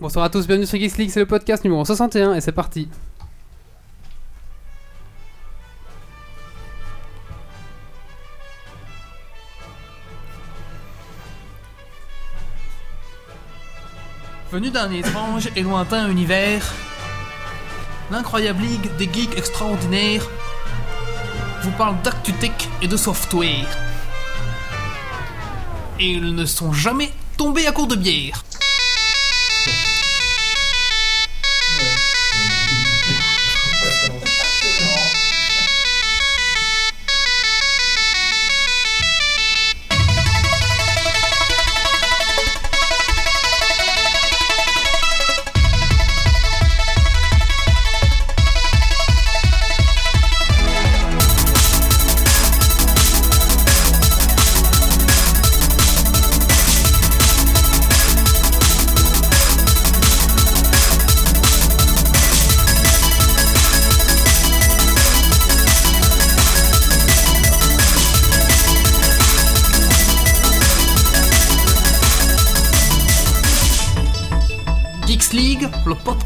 Bonsoir à tous, bienvenue sur Geeks League, c'est le podcast numéro 61 et c'est parti. Venu d'un étrange et lointain univers, l'incroyable ligue des geeks extraordinaires vous parle d'actu-tech et de software. Et ils ne sont jamais tombés à court de bière.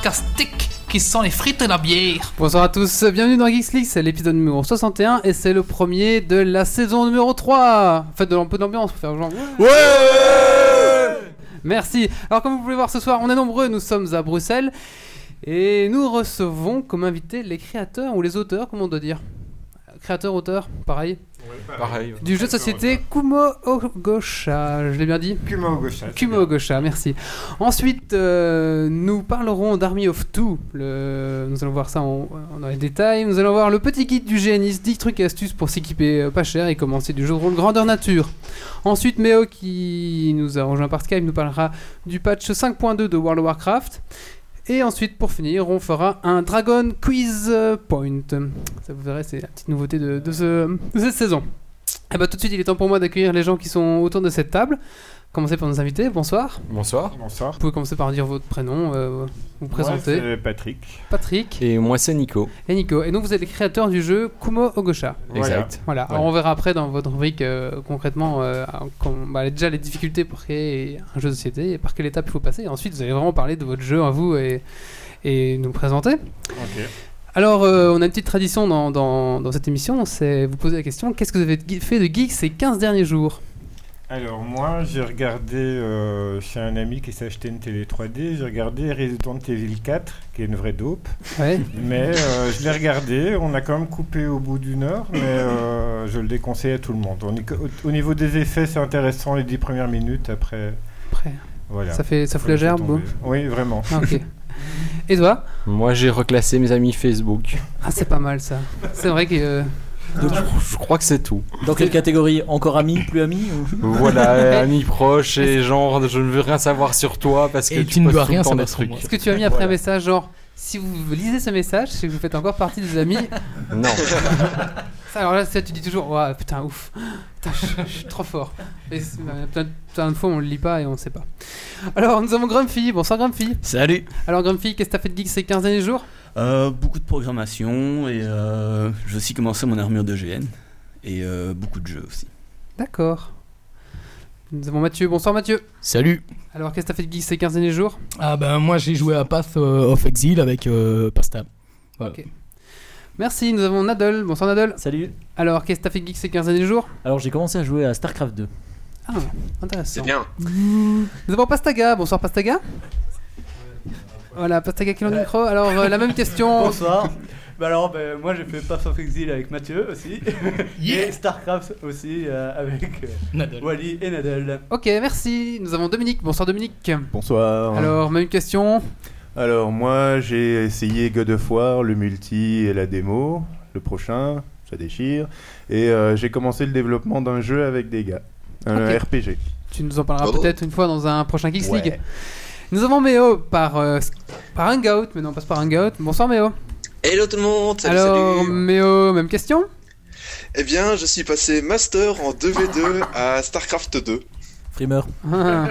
Tech qui sent les frites et la bière. Bonsoir à tous, bienvenue dans Geeks League, c'est l'épisode numéro 61 et c'est le premier de la saison numéro 3. Faites de un peu d'ambiance pour faire genre. Ouais Merci. Alors comme vous pouvez voir ce soir, on est nombreux, nous sommes à Bruxelles et nous recevons comme invités les créateurs ou les auteurs, comment on doit dire? Créateurs, auteurs, pareil. Pareil. Du jeu de société Kumo Ogosha, je l'ai bien dit Kumo Gosha. Kumo Ogosha, merci. Ensuite, euh, nous parlerons d'Army of Two. Le... Nous allons voir ça en, dans les détails. Nous allons voir le petit guide du géniste, 10 trucs et astuces pour s'équiper euh, pas cher et commencer du jeu de rôle grandeur nature. Ensuite, Méo, qui nous a rejoint par Skype, nous parlera du patch 5.2 de World of Warcraft. Et ensuite, pour finir, on fera un Dragon Quiz Point. Ça vous verrez, c'est la petite nouveauté de, de ce- de cette saison. Et bah tout de suite, il est temps pour moi d'accueillir les gens qui sont autour de cette table. Commencer par nos invités. Bonsoir. Bonsoir. Bonsoir. Vous pouvez commencer par dire votre prénom, euh, vous Moi, présenter. c'est Patrick. Patrick Et moi c'est Nico. et Nico. Et donc vous êtes les créateurs du jeu Kumo Ogosha. Exact. Voilà. Alors on verra après dans votre rubrique euh, concrètement euh, bah, déjà les difficultés pour créer un jeu de société et par quelle étape il faut passer. Et ensuite vous allez vraiment parler de votre jeu à vous et, et nous présenter. Ok. Alors euh, on a une petite tradition dans, dans, dans cette émission, c'est vous poser la question qu'est-ce que vous avez fait de geek ces 15 derniers jours? Alors moi, j'ai regardé euh, chez un ami qui s'est acheté une télé 3D, j'ai regardé Resident Evil 4, qui est une vraie dope. Ouais. Mais euh, je l'ai regardé, on a quand même coupé au bout d'une heure, mais euh, je le déconseille à tout le monde. On est- au, au niveau des effets, c'est intéressant les 10 premières minutes, après, Après, voilà. ça fait ça fout la gerbe. bon. Oui, vraiment. Ah, ok. Et toi? Moi j'ai reclassé mes amis Facebook. Ah c'est pas mal ça. C'est vrai que euh, Je crois que c'est tout. Dans quelle catégorie Encore amis, plus amis ou- Voilà, euh, amis proches et genre je ne veux rien savoir sur toi parce que Et tu tu ne dois rien savoir sur trucs. moi. Est-ce que tu as mis après Voilà. un message genre si vous lisez ce message, c'est que vous faites encore partie des amis Non. Ça, alors là, ça, tu dis toujours Ouah, putain, ouf, putain, je, je suis trop fort. Et euh, plein, plein de fois, on le lit pas et on ne sait pas. Alors, nous avons Grumpy. Bonsoir, Grumpy. Salut Alors, Grumpy, qu'est-ce que t'as fait de geek ces 15 derniers jours? Euh, Beaucoup de programmation et euh, j'ai aussi commencé mon armure de GN. Et euh, beaucoup de jeux aussi. D'accord. Nous avons Mathieu. Bonsoir, Mathieu. Salut Alors, qu'est-ce que t'as fait de geek ces 15 derniers jours? Ah ben moi j'ai joué à Path euh, of Exile avec euh, Pasta. Voilà. Ok. Merci, nous avons Nadal. Bonsoir, Nadal. Salut. Alors, qu'est-ce que t'as fait de geek ces 15 derniers jours? Alors j'ai commencé à jouer à StarCraft 2. Ah, intéressant. C'est bien. Nous avons Pastaga. Bonsoir, Pastaga. Voilà, Pastaga qui est dans le micro. Alors, euh, la même question. Bonsoir. Bah alors, ben, moi j'ai fait Path of Exile avec Mathieu aussi. Et StarCraft aussi euh, avec euh, Nadal. Wally et Nadal. Ok, merci. Nous avons Dominique. Bonsoir, Dominique. Bonsoir. Alors, même question. Alors, moi, j'ai essayé God of War, le multi et la démo. Le prochain, ça déchire. Et euh, j'ai commencé le développement d'un jeu avec des gars. Un. RPG. Tu nous en parleras Oh. peut-être une fois dans un prochain Geeks Ouais. League. Nous avons Méo par, euh, par Hangout, mais non, on passe par Hangout. Bonsoir Méo. Hello tout le monde, salut, Alors, salut. Méo, même question? Eh bien, je suis passé master en 2v2 à StarCraft 2. Frimeur. Ah,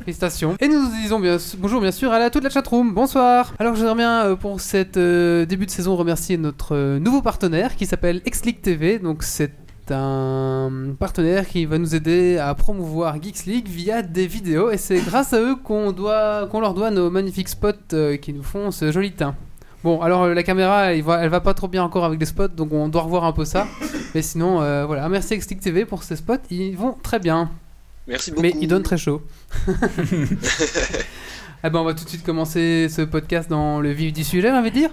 Félicitations. Et nous disons bien, bonjour bien sûr à la, toute la chatroom. Bonsoir. Alors je voudrais bien euh, pour cette euh, début de saison remercier notre euh, nouveau partenaire qui s'appelle Exleague TV. Donc c'est c'est un partenaire qui va nous aider à promouvoir Geeks League via des vidéos et c'est grâce à eux qu'on doit, qu'on leur doit nos magnifiques spots euh, qui nous font ce joli teint. Bon, alors euh, la caméra, elle va, elle va pas trop bien encore avec les spots, donc on doit revoir un peu ça. Mais sinon, euh, voilà, merci Geeks League TV pour ces spots, ils vont très bien. Merci beaucoup. Mais ils donnent très chaud. Ah ben on va tout de suite commencer ce podcast dans le vif du sujet, envie de dire.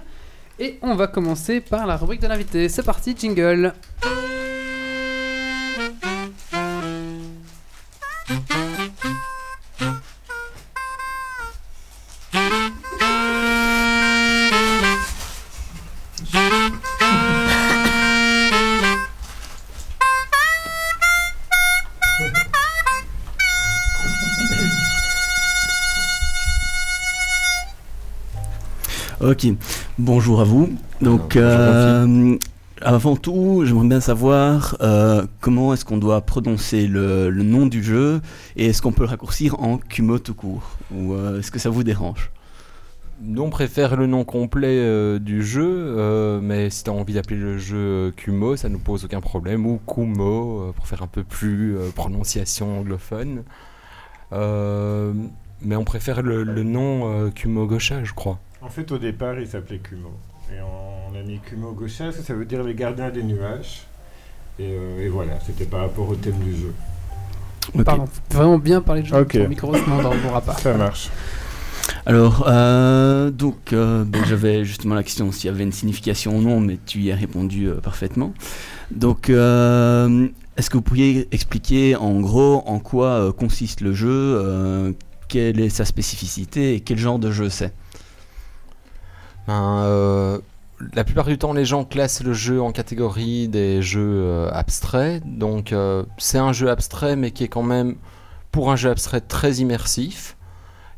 Et on va commencer par la rubrique de l'invité. C'est parti, jingle. Ok, bonjour à vous. Donc, euh, avant tout, j'aimerais bien savoir euh, comment est-ce qu'on doit prononcer le, le nom du jeu et est-ce qu'on peut le raccourcir en Kumo tout court Ou euh, est-ce que ça vous dérange? Nous, on préfère le nom complet euh, du jeu, euh, mais si tu as envie d'appeler le jeu Kumo, ça nous pose aucun problème, ou Kumo, euh, pour faire un peu plus prononciation anglophone. Mais on préfère le, le nom Kumo Gosha, je crois. En fait, au départ, il s'appelait Kumo. Et on a mis Kumo Gosha, ça, veut dire les gardiens des nuages. Et, euh, et voilà, c'était par rapport au thème du jeu. Ok. Pardon, vraiment bien parler de jeu. Ok. Ton micro, sinon on n'entendra pas. Ça marche. Alors, euh, donc, euh, ben, j'avais justement la question s'il y avait une signification ou non, mais tu y as répondu euh, parfaitement. Donc, euh, est-ce que vous pourriez expliquer en gros en quoi euh, consiste le jeu, euh, quelle est sa spécificité et quel genre de jeu c'est? Ben, euh, la plupart du temps, les gens classent le jeu en catégorie des jeux euh, abstraits. Donc, euh, c'est un jeu abstrait, mais qui est quand même, pour un jeu abstrait, très immersif.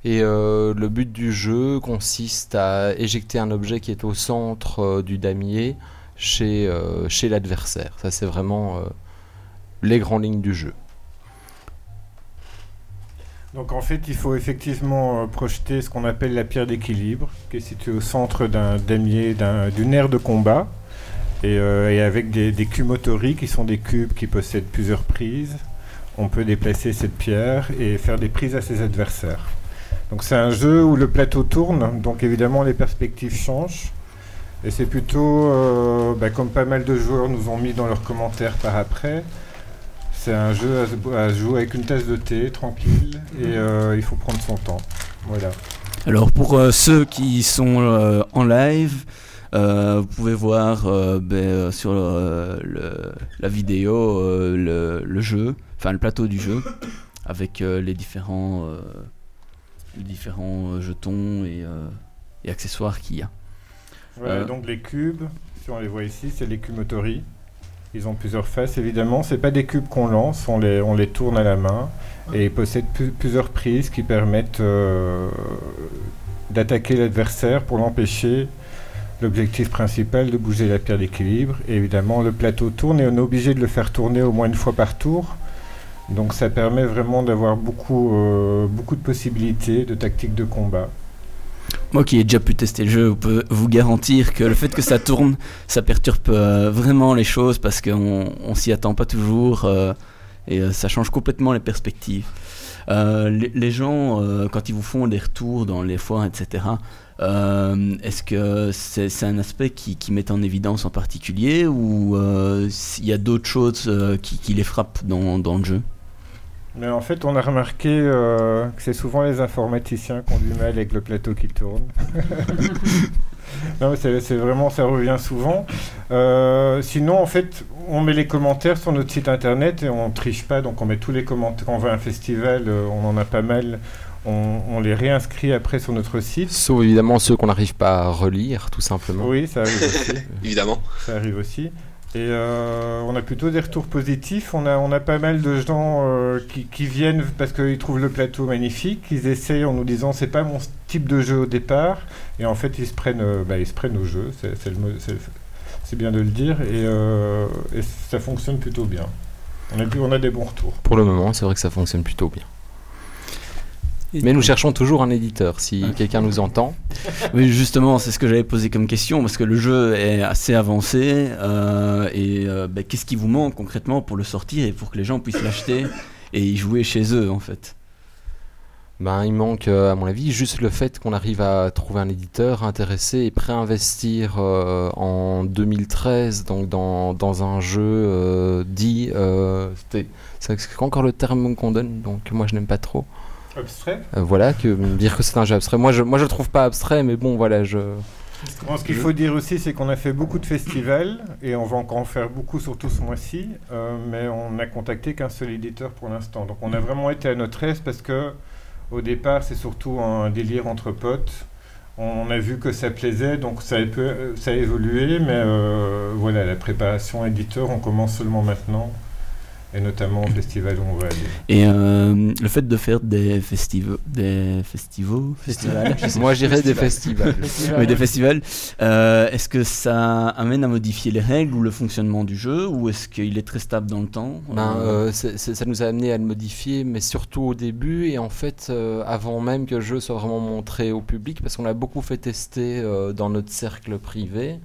Et le but du jeu consiste à éjecter un objet qui est au centre du damier chez, chez l'adversaire. Ça, c'est vraiment les grandes lignes du jeu. Donc en fait, il faut effectivement euh, projeter ce qu'on appelle la pierre d'équilibre, qui est située au centre d'un damier, d'un- d'une aire de combat, et, euh, avec des, des cubes motories qui sont des cubes qui possèdent plusieurs prises. On peut déplacer cette pierre et faire des prises à ses adversaires. Donc c'est un jeu où le plateau tourne, donc évidemment les perspectives changent. Et c'est plutôt, euh, bah, comme pas mal de joueurs nous ont mis dans leurs commentaires par après, c'est un jeu à, se- à jouer avec une tasse de thé, tranquille, et euh, il faut prendre son temps. Voilà. Alors, pour euh, ceux qui sont euh, en live, euh, vous pouvez voir euh, ben, sur euh, le- la vidéo euh, le, le jeu, enfin le plateau du jeu, avec euh, les différents, euh, les différents jetons et, euh, et accessoires qu'il y a. Voilà, Euh. donc les cubes, si on les voit ici, c'est les cubes. Ils ont plusieurs faces, évidemment. C'est pas des cubes qu'on lance, on les, on les tourne à la main. Et ils possèdent plusieurs prises qui permettent euh, d'attaquer l'adversaire pour l'empêcher. L'objectif principal de bouger la pierre d'équilibre. Et évidemment, le plateau tourne et on est obligé de le faire tourner au moins une fois par tour. Donc ça permet vraiment d'avoir beaucoup, euh, beaucoup de possibilités de tactiques de combat. Moi qui ai déjà pu tester le jeu, je peux vous garantir que le fait que ça tourne, ça perturbe euh, vraiment les choses parce qu'on on s'y attend pas toujours euh, et euh, ça change complètement les perspectives. Les, les gens, quand ils vous font des retours dans les foires, etc., est-ce que c'est un aspect qui, qui met en évidence en particulier ou s'il y a d'autres choses qui, qui les frappent dans, dans le jeu? Mais en fait, on a remarqué euh, que c'est souvent les informaticiens qui ont du mal avec le plateau qui tourne. non, mais c'est c'est vraiment, ça revient souvent. Euh, sinon, en fait, on met les commentaires sur notre site internet et on triche pas, donc on met tous les commentaires. Quand on va à un festival, euh, on en a pas mal. On, on les réinscrit après sur notre site. Sauf évidemment ceux qu'on n'arrive pas à relire, tout simplement. Oui, ça arrive aussi. Évidemment. Ça arrive aussi. Et euh, on a plutôt des retours positifs. On a, on a pas mal de gens euh, qui, viennent parce qu'ils trouvent le plateau magnifique. Ils essayent en nous disant c'est pas mon type de jeu au départ. Et en fait, ils se prennent, euh, bah, ils se prennent au jeu. C'est, bien de le dire. Et, ça fonctionne plutôt bien. On a des bons retours. Pour le moment, c'est vrai que ça fonctionne plutôt bien. Mais nous cherchons toujours un éditeur, si quelqu'un nous entend. Oui, justement, c'est ce que j'avais posé comme question, parce que le jeu est assez avancé. euh, et euh, ben, qu'est-ce qui vous manque concrètement pour le sortir et pour que les gens puissent l'acheter et y jouer chez eux, en fait? Ben, il manque, euh, à mon avis, juste le fait qu'on arrive à trouver un éditeur intéressé et prêt à investir euh, en 2013 donc dans, dans un jeu euh, dit. euh, c'est encore le terme qu'on donne, donc moi je n'aime pas trop. Abstrait? Euh, voilà, que dire que c'est un jeu abstrait. Moi je, moi je le trouve pas abstrait, mais bon, voilà, je. Bon, ce qu'il faut dire aussi, c'est qu'on a fait beaucoup de festivals et on va encore en faire beaucoup, surtout ce mois-ci. euh, mais on n'a contacté qu'un seul éditeur pour l'instant. Donc on a vraiment été à notre aise parce que au départ, c'est surtout un délire entre potes. On a vu que ça plaisait, donc ça a, peu- ça a évolué. Mais euh, voilà, la préparation éditeur, on commence seulement maintenant. Et notamment au festival où on va aller. Et euh, le fait de faire des festivals, des festivals, festivals, Moi j'irais des festivals. Oui, des festivals. Euh, est-ce que ça amène à modifier les règles ou le fonctionnement du jeu, ou est-ce qu'il est très stable dans le temps Ben, Euh, c'est- ça nous a amené à le modifier, mais surtout au début et en fait euh, avant même que le jeu soit vraiment montré au public, parce qu'on l'a beaucoup fait tester euh, dans notre cercle privé.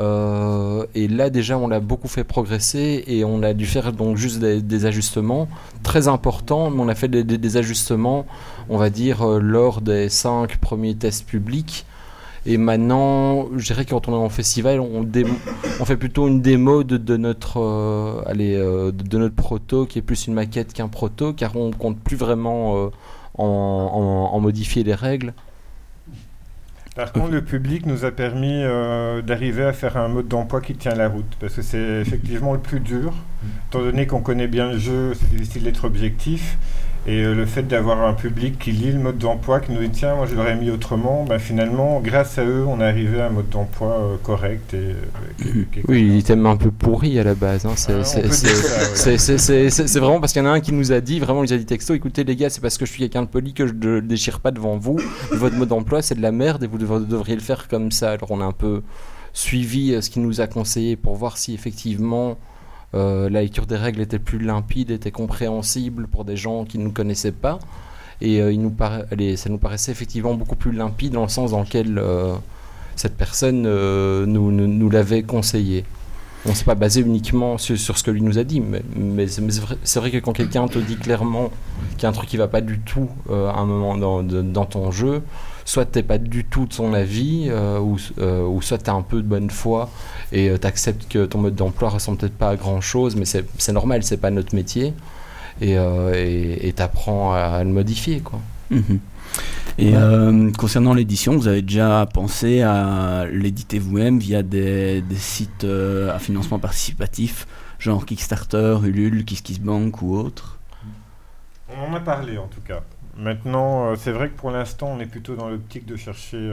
Euh, et là déjà on l'a beaucoup fait progresser et on a dû faire donc juste des, ajustements très importants, mais on a fait des, ajustements, on va dire, euh, lors des cinq premiers tests publics. Et maintenant, je dirais que quand on est en festival, on, fait plutôt une démo de, notre, euh, allez, de, notre proto, qui est plus une maquette qu'un proto, car on compte plus vraiment en, en- en modifier les règles. Par contre, le public nous a permis euh, d'arriver à faire un mode d'emploi qui tient la route, parce que c'est effectivement le plus dur. Étant donné qu'on connaît bien le jeu, c'est difficile d'être objectif. Et euh, le fait d'avoir un public qui lit le mode d'emploi, qui nous dit tiens, moi je l'aurais mis autrement, ben, finalement, grâce à eux, on est arrivé à un mode d'emploi euh, correct. Et, euh, qui- qui est Oui, il était même un peu pourri à la base. hein. C'est Ah, vraiment parce qu'il y en a un qui nous a dit, vraiment, il nous a dit texto, écoutez les gars, c'est parce que je suis quelqu'un de poli que je ne déchire pas devant vous. Votre mode d'emploi, c'est de la merde et vous dev- devriez le faire comme ça. Alors on a un peu suivi ce qu'il nous a conseillé pour voir si effectivement euh, la lecture des règles était plus limpide, était compréhensible pour des gens qui ne nous connaissaient pas. Et euh, il nous para- ça nous paraissait effectivement beaucoup plus limpide dans le sens dans lequel euh, cette personne nous, l'avait conseillé. On ne s'est pas basé uniquement sur, ce que lui nous a dit, mais, c'est vrai, que quand quelqu'un te dit clairement qu'il y a un truc qui va pas du tout à un moment dans, ton jeu, soit tu n'es pas du tout de son avis, ou, ou soit tu as un peu de bonne foi et tu acceptes que ton mode d'emploi ressemble peut-être pas à grand chose, mais c'est normal, c'est pas notre métier, et tu apprends à, le modifier. Quoi. Mhm. Et euh, concernant l'édition, vous avez déjà pensé à l'éditer vous-même via des, des sites euh, à financement participatif, genre Kickstarter, Ulule, KissKissBank ou autre? On en a parlé en tout cas. Maintenant, euh, c'est vrai que pour l'instant, on est plutôt dans l'optique de chercher.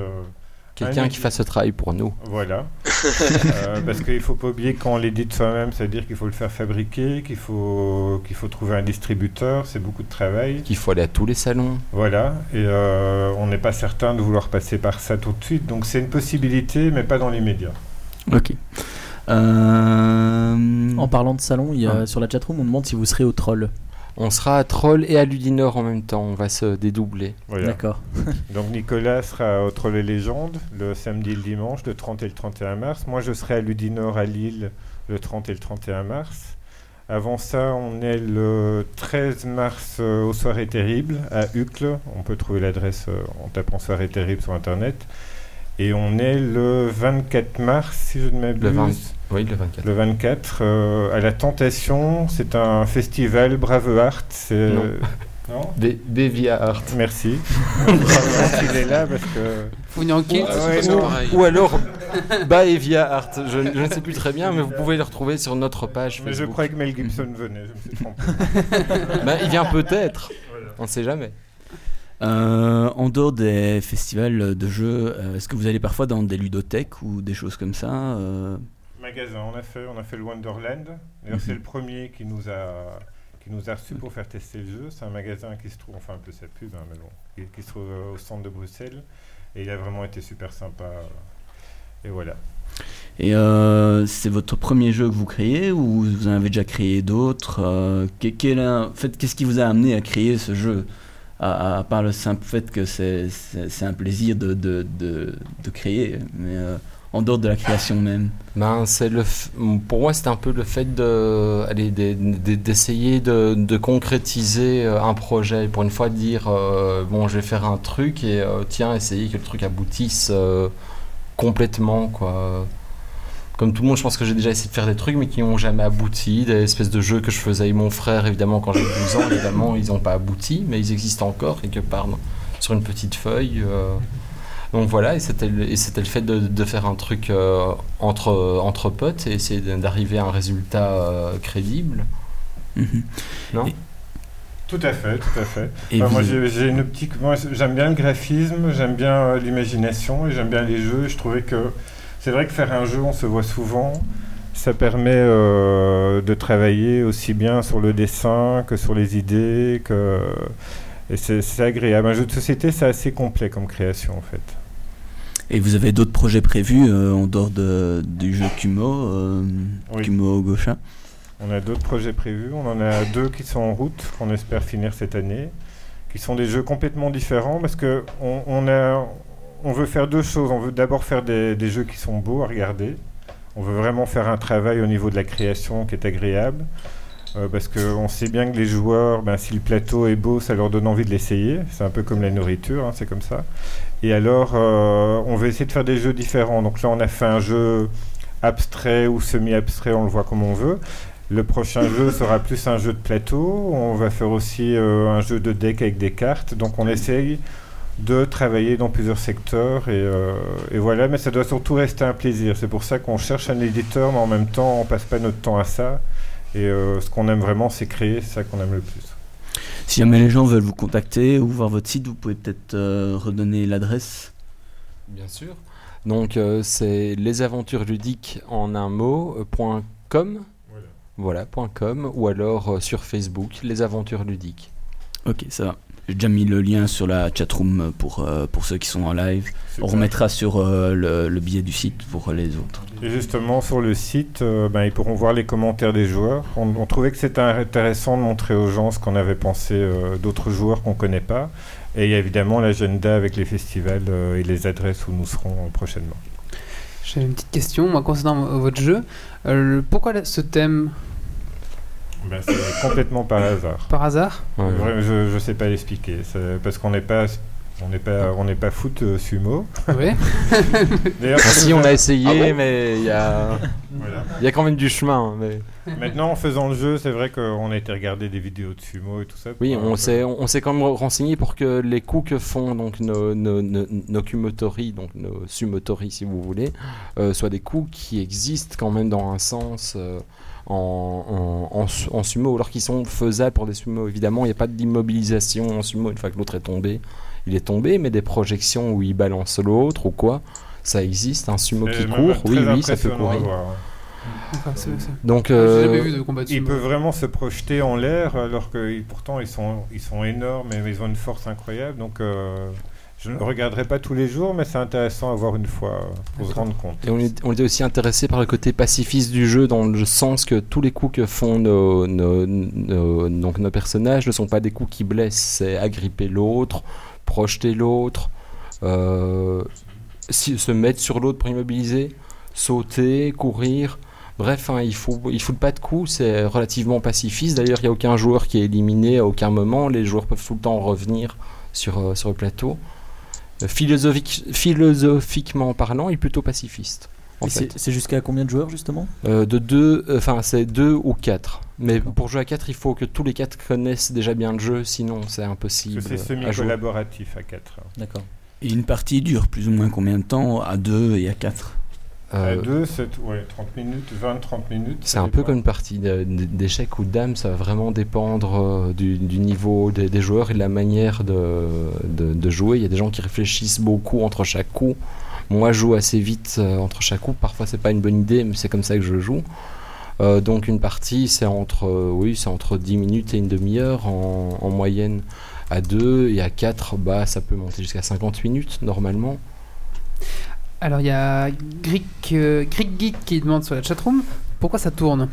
Quelqu'un un qui fasse ce travail pour nous. Voilà. Euh, parce qu'il ne faut pas oublier que quand on l'édite soi-même, ça veut dire qu'il faut le faire fabriquer, qu'il faut, qu'il faut trouver un distributeur, c'est beaucoup de travail. Qu'il faut aller à tous les salons. Voilà, et euh, on n'est pas certain de vouloir passer par ça tout de suite, donc c'est une possibilité, mais pas dans l'immédiat. Ok. Euh, En parlant de salon, il y a, Ah. sur la chatroom, on demande si vous serez au troll. On sera à Troll et à Ludinor en même temps, on va se dédoubler. Voilà. D'accord. Donc Nicolas sera au Troll et Légende le samedi et le dimanche, le 30 et le 31 mars. Moi, je serai à Ludinor à Lille le 30 et le 31 mars. Avant ça, on est le 13 mars euh, aux Soirées Terribles à Uccle. On peut trouver l'adresse euh, en tapant Soirées Terribles sur Internet. Et on est le 24 mars, si je ne m'abuse. Le 20 Oui, le 24. Le 24, euh, à la Tentation, c'est un festival Braveheart. c'est- Non. Non Bevia Art. Merci. Il est là parce que. Ah ouais, c'est non. pareil. Ou alors Baevia Art. Je, je ne sais plus très bien, mais vous pouvez le retrouver sur notre page. Mais je Facebook. croyais que Mel Gibson venait, je me suis trompé. Bah, il vient peut-être. On ne sait jamais. Euh, en dehors des festivals de jeux, euh, est-ce que vous allez parfois dans des ludothèques ou des choses comme ça euh, Magasin, on a fait, on a fait le Wonderland. D'ailleurs, Mhm. c'est le premier qui nous a qui nous a reçu pour faire tester le jeu. C'est un magasin qui se trouve, enfin un peu sa pub, hein, mais bon, qui, qui se trouve au centre de Bruxelles. Et il a vraiment été super sympa. Et voilà. Et euh, c'est votre premier jeu que vous créez ou vous en avez déjà créé d'autres euh, Qu'est-ce qui vous a amené à créer ce jeu? À, part le simple fait que c'est c'est- c'est un plaisir de, de, de, de créer, mais euh, en dehors de la création même. Ben, c'est le pour moi, c'était un peu le fait de, d'essayer de, concrétiser euh, un projet. Pour une fois, dire euh, bon, je vais faire un truc et tiens, essayer que le truc aboutisse complètement, quoi. Comme tout le monde, je pense que j'ai déjà essayé de faire des trucs, mais qui n'ont jamais abouti. Des espèces de jeux que je faisais avec mon frère, évidemment, quand j'avais 12 ans, évidemment, ils n'ont pas abouti, mais ils existent encore quelque part sur une petite feuille. euh. Donc voilà, et c'était le, fait de, de faire un truc euh, entre, entre potes et essayer d'arriver à un résultat euh, crédible. Mhm. Non Et- Tout à fait, tout à fait. Et Enfin, moi, vous- j'ai j'ai une optique. Moi, j'aime bien le graphisme, j'aime bien euh, l'imagination et j'aime bien les jeux. Je trouvais que c'est vrai que faire un jeu, on se voit souvent. Ça permet euh, de travailler aussi bien sur le dessin que sur les idées. Que... Et c'est agréable. Un jeu de société, c'est assez complet comme création, en fait. Et vous avez d'autres projets prévus euh, en dehors de, du jeu Kumo, euh, Oui. Kumo Gosha? On a d'autres projets prévus. On en a deux qui sont en route, qu'on espère finir cette année, qui sont des jeux complètement différents parce que on, on a, on veut faire deux choses. On veut d'abord faire des, jeux qui sont beaux à regarder. On veut vraiment faire un travail au niveau de la création qui est agréable. euh, parce qu'on sait bien que les joueurs, ben, si le plateau est beau, ça leur donne envie de l'essayer. C'est un peu comme la nourriture, hein, c'est comme ça. Et alors, euh, on veut essayer de faire des jeux différents. Donc là, on a fait un jeu abstrait ou semi-abstrait, on le voit comme on veut. Le prochain jeu sera plus un jeu de plateau. On va faire aussi euh, un jeu de deck avec des cartes. Donc on essaye de travailler dans plusieurs secteurs et, euh, et voilà. Mais ça doit surtout rester un plaisir. C'est pour ça qu'on cherche un éditeur, mais en même temps on passe pas notre temps à ça. Et euh, ce qu'on aime vraiment, c'est créer. C'est ça qu'on aime le plus. Si jamais les gens veulent vous contacter ou voir votre site, vous pouvez peut-être euh, redonner l'adresse. Bien sûr. Donc euh, c'est les aventures ludiques en un mot euh, point .com. Voilà, point .com ou alors euh, sur Facebook les aventures ludiques. Ok, ça va. J'ai déjà mis le lien sur la chatroom pour, euh, pour ceux qui sont en live. On remettra sur euh, le, le billet du site pour les autres. Et justement, sur le site, euh, ben, ils pourront voir les commentaires des joueurs. On, on trouvait que c'était intéressant de montrer aux gens ce qu'on avait pensé euh, d'autres joueurs qu'on ne connaît pas. Et il y a évidemment l'agenda avec les festivals euh, et les adresses où nous serons euh, prochainement. J'ai une petite question, moi, concernant votre jeu. Euh, pourquoi ce thème? Ben, c'est complètement par hasard. Par hasard Ouais. Je ne sais pas l'expliquer. C'est Parce qu'on n'est pas... On n'est pas, on n'est pas foot euh, sumo. Oui. D'ailleurs, Ah, si on a essayé, Ah bon mais il y a, Voilà. il y a quand même du chemin. Mais... Maintenant, en faisant le jeu, c'est vrai qu'on a été regarder des vidéos de sumo et tout ça. Oui, on s'est on s'est quand même renseigné pour que les coups que font donc nos, nos, nos, nos kumotori, donc nos sumotori si vous voulez, euh, soient des coups qui existent quand même dans un sens euh, en, en, en su- en sumo, alors qu'ils sont faisables pour des sumo. Évidemment, il n'y a pas d'immobilisation en sumo une fois que l'autre est tombé. Il est tombé, mais des projections où il balance l'autre ou quoi, ça existe. Un sumo qui court, oui, oui, ça à courir. Donc, J'ai euh, jamais vu de combat de Il peut vraiment se projeter en l'air alors que pourtant ils sont, ils sont énormes et ils ont une force incroyable. Donc euh, je ne le regarderai pas tous les jours, mais c'est intéressant à voir une fois euh, pour se rendre compte. Et on, est- on était aussi intéressé par le côté pacifiste du jeu, dans le sens que tous les coups que font nos, nos, nos- donc nos personnages ne sont pas des coups qui blessent, c'est agripper l'autre, projeter l'autre, euh, se mettre sur l'autre pour immobiliser, sauter, courir. Bref, hein, il faut il faut pas de coups, c'est relativement pacifiste. D'ailleurs, il n'y a aucun joueur qui est éliminé à aucun moment. Les joueurs peuvent tout le temps revenir sur, euh, sur le plateau. Philosophique- philosophiquement parlant, il est plutôt pacifiste. c'est jusqu'à combien de joueurs justement? Euh, de deux, euh, enfin c'est deux ou quatre. Mais pour jouer à quatre, il faut que tous les quatre connaissent déjà bien le jeu, sinon c'est impossible. C'est à semi-collaboratif à 4. D'accord. Et une partie dure plus ou moins combien de temps À 2 et à 4 Euh, À 2, c'est ouais, 30 minutes, 20-30 minutes. C'est un peu comme une partie d'échecs ou de dames, ça va vraiment dépendre euh, du, du niveau des, des joueurs et de la manière de, de- de jouer. Il y a des gens qui réfléchissent beaucoup entre chaque coup. Moi, je joue assez vite euh, entre chaque coup. Parfois, c'est pas une bonne idée, mais c'est comme ça que je joue. Euh, donc, une partie, c'est entre, euh, oui, c'est entre 10 minutes et une demi-heure en, en moyenne. À 2 et à 4, bah, ça peut monter jusqu'à 50 minutes normalement. Alors, il y a Greek, euh, Greek Geek qui demande sur la chatroom pourquoi ça tourne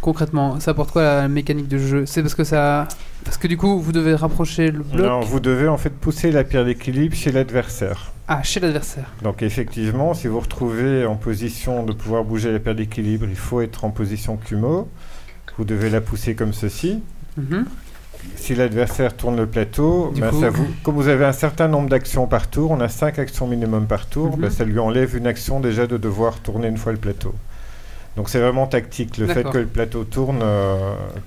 concrètement? Ça apporte quoi la mécanique de jeu? C'est parce que ça. Parce que du coup, vous devez rapprocher le bloc? Non, vous devez en fait pousser la pierre d'équilibre chez l'adversaire. Ah, chez l'adversaire. Donc effectivement, si vous retrouvez en position de pouvoir bouger la pierre d'équilibre, il faut être en position Kumo. Vous devez la pousser comme ceci. Mhm. Si l'adversaire tourne le plateau, ben, coup- ça vous, comme vous avez un certain nombre d'actions par tour, on a 5 actions minimum par tour, Mhm. ben, ça lui enlève une action déjà de devoir tourner une fois le plateau. Donc c'est vraiment tactique. Le fait que le plateau tourne euh,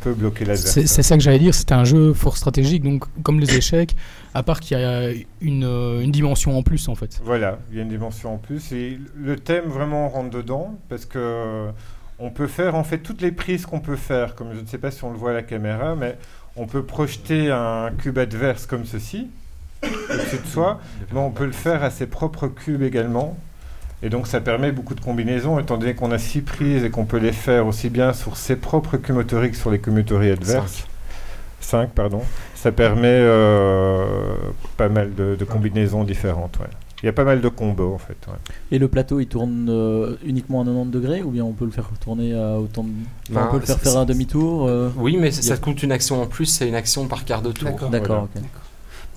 peut bloquer l'adversaire. C'est c'est ça que j'allais dire, c'était un jeu fort stratégique, donc comme les échecs, à part qu'il y a une, une dimension en plus en fait. Voilà, il y a une dimension en plus. Et le thème vraiment rentre dedans parce que euh, on peut faire en fait toutes les prises qu'on peut faire, comme je ne sais pas si on le voit à la caméra, mais on peut projeter un cube adverse comme ceci au-dessus de soi, mais on peut le faire à ses propres cubes également. Et donc ça permet beaucoup de combinaisons, étant donné qu'on a six prises et qu'on peut les faire aussi bien sur ses propres cubes motoriques que sur les cubes motoriques adverses. 5, pardon. Ça permet euh, pas mal de, de combinaisons différentes. ouais. Il y a pas mal de combos en fait. ouais. Et le plateau, il tourne euh, uniquement à 90 degrés ou bien on peut le faire tourner à autant de... enfin, on peut le faire faire un demi-tour euh, Oui, mais ça coûte une action en plus, c'est une action par quart de tour. D'accord. D'accord, ok.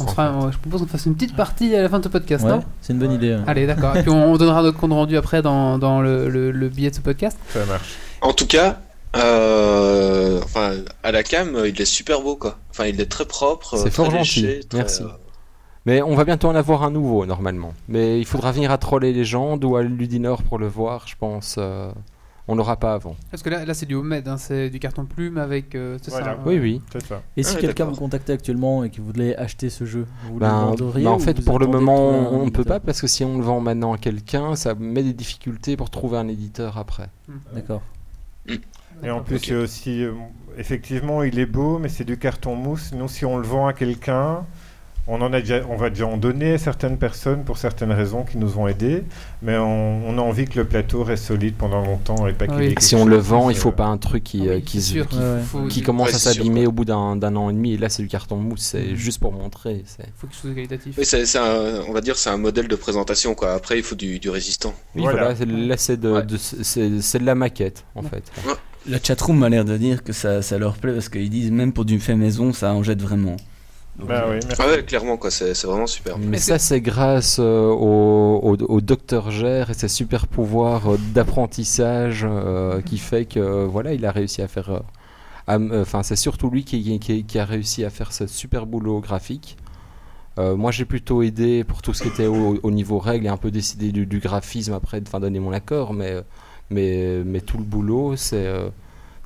On fera- on- je propose qu'on fasse une petite partie à la fin de ce podcast, Ouais, non c'est une bonne idée. ouais. Allez, d'accord. Et puis on, on donnera notre compte rendu après dans, dans le, le- le billet de ce podcast. Ça marche. En tout cas, euh, enfin, à la cam, euh, il est super beau, quoi. Enfin, il est très propre. C'est euh, fort gentil, très, merci. Mais on va bientôt en avoir un nouveau normalement. Mais il faudra venir à Troll et Légende ou à Ludinor pour le voir, je pense. euh, on n'aura pas avant. Parce que là, là c'est du homemade, hein, c'est du carton plume avec. euh, c'est Voilà. ça, hein. Oui, oui. C'est ça. Et si ouais, quelqu'un d'accord. vous contactait actuellement et qu'il voulait acheter ce jeu, vous le Ben, vendriez ben, en ou fait, vous pour le attendez de moment, trouver un on ne peut éditeur pas parce que si on le vend maintenant à quelqu'un, ça met des difficultés pour trouver un éditeur après. D'accord. Et en plus, il y a aussi, euh, effectivement, il est beau, mais c'est du carton mousse. Nous, si on le vend à quelqu'un, on, en a déjà, on va déjà en donner à certaines personnes pour certaines raisons qui nous ont aidés, mais on, on a envie que le plateau reste solide pendant longtemps et pas qu'il Oui. Si on le vend, il faut pas un truc qui, Ah euh, oui, qui, c'est se- sûr qui, qu'il Ouais, ouais. faut, qui il commence Ouais, à s'abîmer au bout d'un an et demi. Et là, c'est du carton mousse, c'est juste pour montrer. c'est- faut quelque chose de qualitatif. Oui, un- on va dire, c'est un modèle de présentation, quoi. Après, il faut du, du résistant. Oui, Voilà. là, c'est de, Ouais. de- c'est c'est de la maquette en fait. La chatroom m'a l'air de dire que ça, ça leur plaît parce qu'ils disent même pour du fait maison, ça en jette vraiment. Donc, Bah oui, merci. Ah ouais, clairement, quoi. C'est, c'est vraiment super. Mais Est-ce ça, c'est grâce euh, au, au, au docteur Gère et ses super pouvoirs euh, d'apprentissage euh, qui fait que euh, voilà, il a réussi à faire. euh, Enfin, c'est surtout lui qui, qui- qui a réussi à faire ce super boulot graphique. Euh, moi, j'ai plutôt aidé pour tout ce qui était au, au niveau règles et un peu décidé du, du graphisme après, enfin donner mon accord, mais mais mais tout le boulot, c'est euh,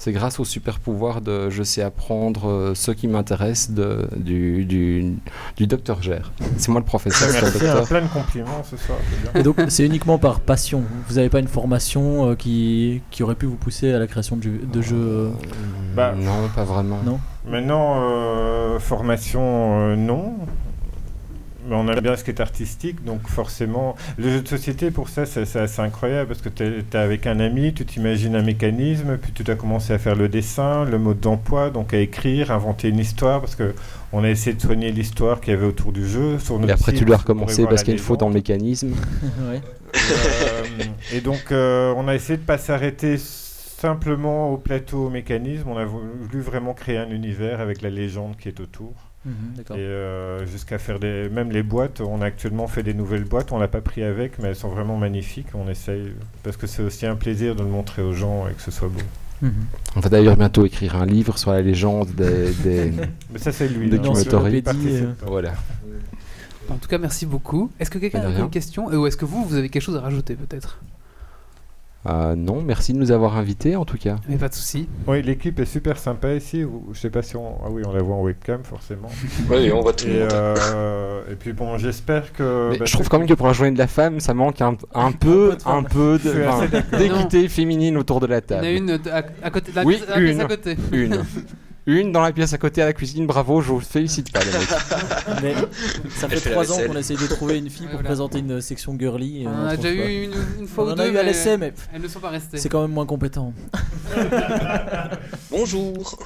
c'est grâce au super pouvoir de je sais apprendre euh, ce qui m'intéresse de du, du, du docteur Gère. C'est moi le professeur, Merci, a docteur. plein de compliments ce soir. bien. Et donc c'est uniquement par passion. Vous n'avez pas une formation euh, qui, qui aurait pu vous pousser à la création de, jeux- euh, Bah, non, pas vraiment. Non? Maintenant, euh, formation, euh, non. Mais on a bien ce qui est artistique, donc forcément, le jeu de société pour ça, c'est assez incroyable parce que tu es, avec un ami, tu t'imagines un mécanisme, puis tu as commencé à faire le dessin, le mode d'emploi, donc à écrire, inventer une histoire parce que on a essayé de soigner l'histoire qu'il y avait autour du jeu. Sur Et après, site, tu dois recommencer parce qu'il y a une faute dans le mécanisme. ouais. Euh, et donc, euh, on a essayé de pas s'arrêter simplement au plateau au mécanisme. On a voulu vraiment créer un univers avec la légende qui est autour. Mhm. Et euh, jusqu'à faire des. Même les boîtes, on a actuellement fait des nouvelles boîtes. On l'a pas pris avec, mais elles sont vraiment magnifiques. On essaye. Parce que c'est aussi un plaisir de le montrer aux gens et que ce soit beau. Mhm. On va d'ailleurs bientôt écrire un livre sur la légende des. des- Mais ça, c'est lui. Des hein. Je participe pas. Voilà. En tout cas, merci beaucoup. Est-ce que quelqu'un a une question? Euh, Ou est-ce que vous, vous avez quelque chose à rajouter peut-être? Euh, non, merci de nous avoir invités en tout cas. Mais pas de souci. Oui, l'équipe est super sympa ici. Je sais pas si on. Ah oui, on la voit en webcam, forcément. Oui, on voit tout le Et, monde. euh, et puis bon, j'espère que. Mais bah, je trouve quand même que pour la journée de la femme, ça manque un, un peu, un peu d'équité féminine autour de la Il y en table. a une à, à côté de la, Oui, une. à côté. Une. Une dans la pièce à côté à la cuisine, bravo, je vous félicite pas les mecs. Mais ça fait trois ans qu'on essaye de trouver une fille pour Voilà. présenter une section girly. et On on a déjà eu une, une fois On ou en deux. a eu à mais l'essai, mais Elles ne sont pas restées. c'est quand même moins compétent. Bonjour.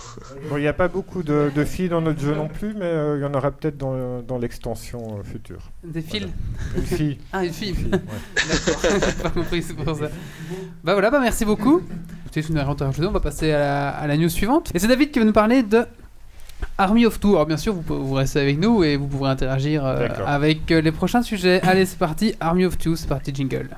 Bon, il n'y a pas beaucoup de, de filles dans notre jeu non plus, mais euh, il y en aura peut-être dans, dans l'extension euh, future. Des fils Une fille. Ah, une fille. Une fille, ouais. D'accord, pas compris, c'est pour ça. Bah voilà, bah merci beaucoup. Écoutez, rien à rajouter, on va passer à la, à la news suivante. Et c'est David qui va nous parler de Army of Two. Alors bien sûr, vous, vous restez avec nous et vous pourrez interagir euh, avec euh, les prochains sujets. Allez, c'est parti, Army of Two, c'est parti, jingle.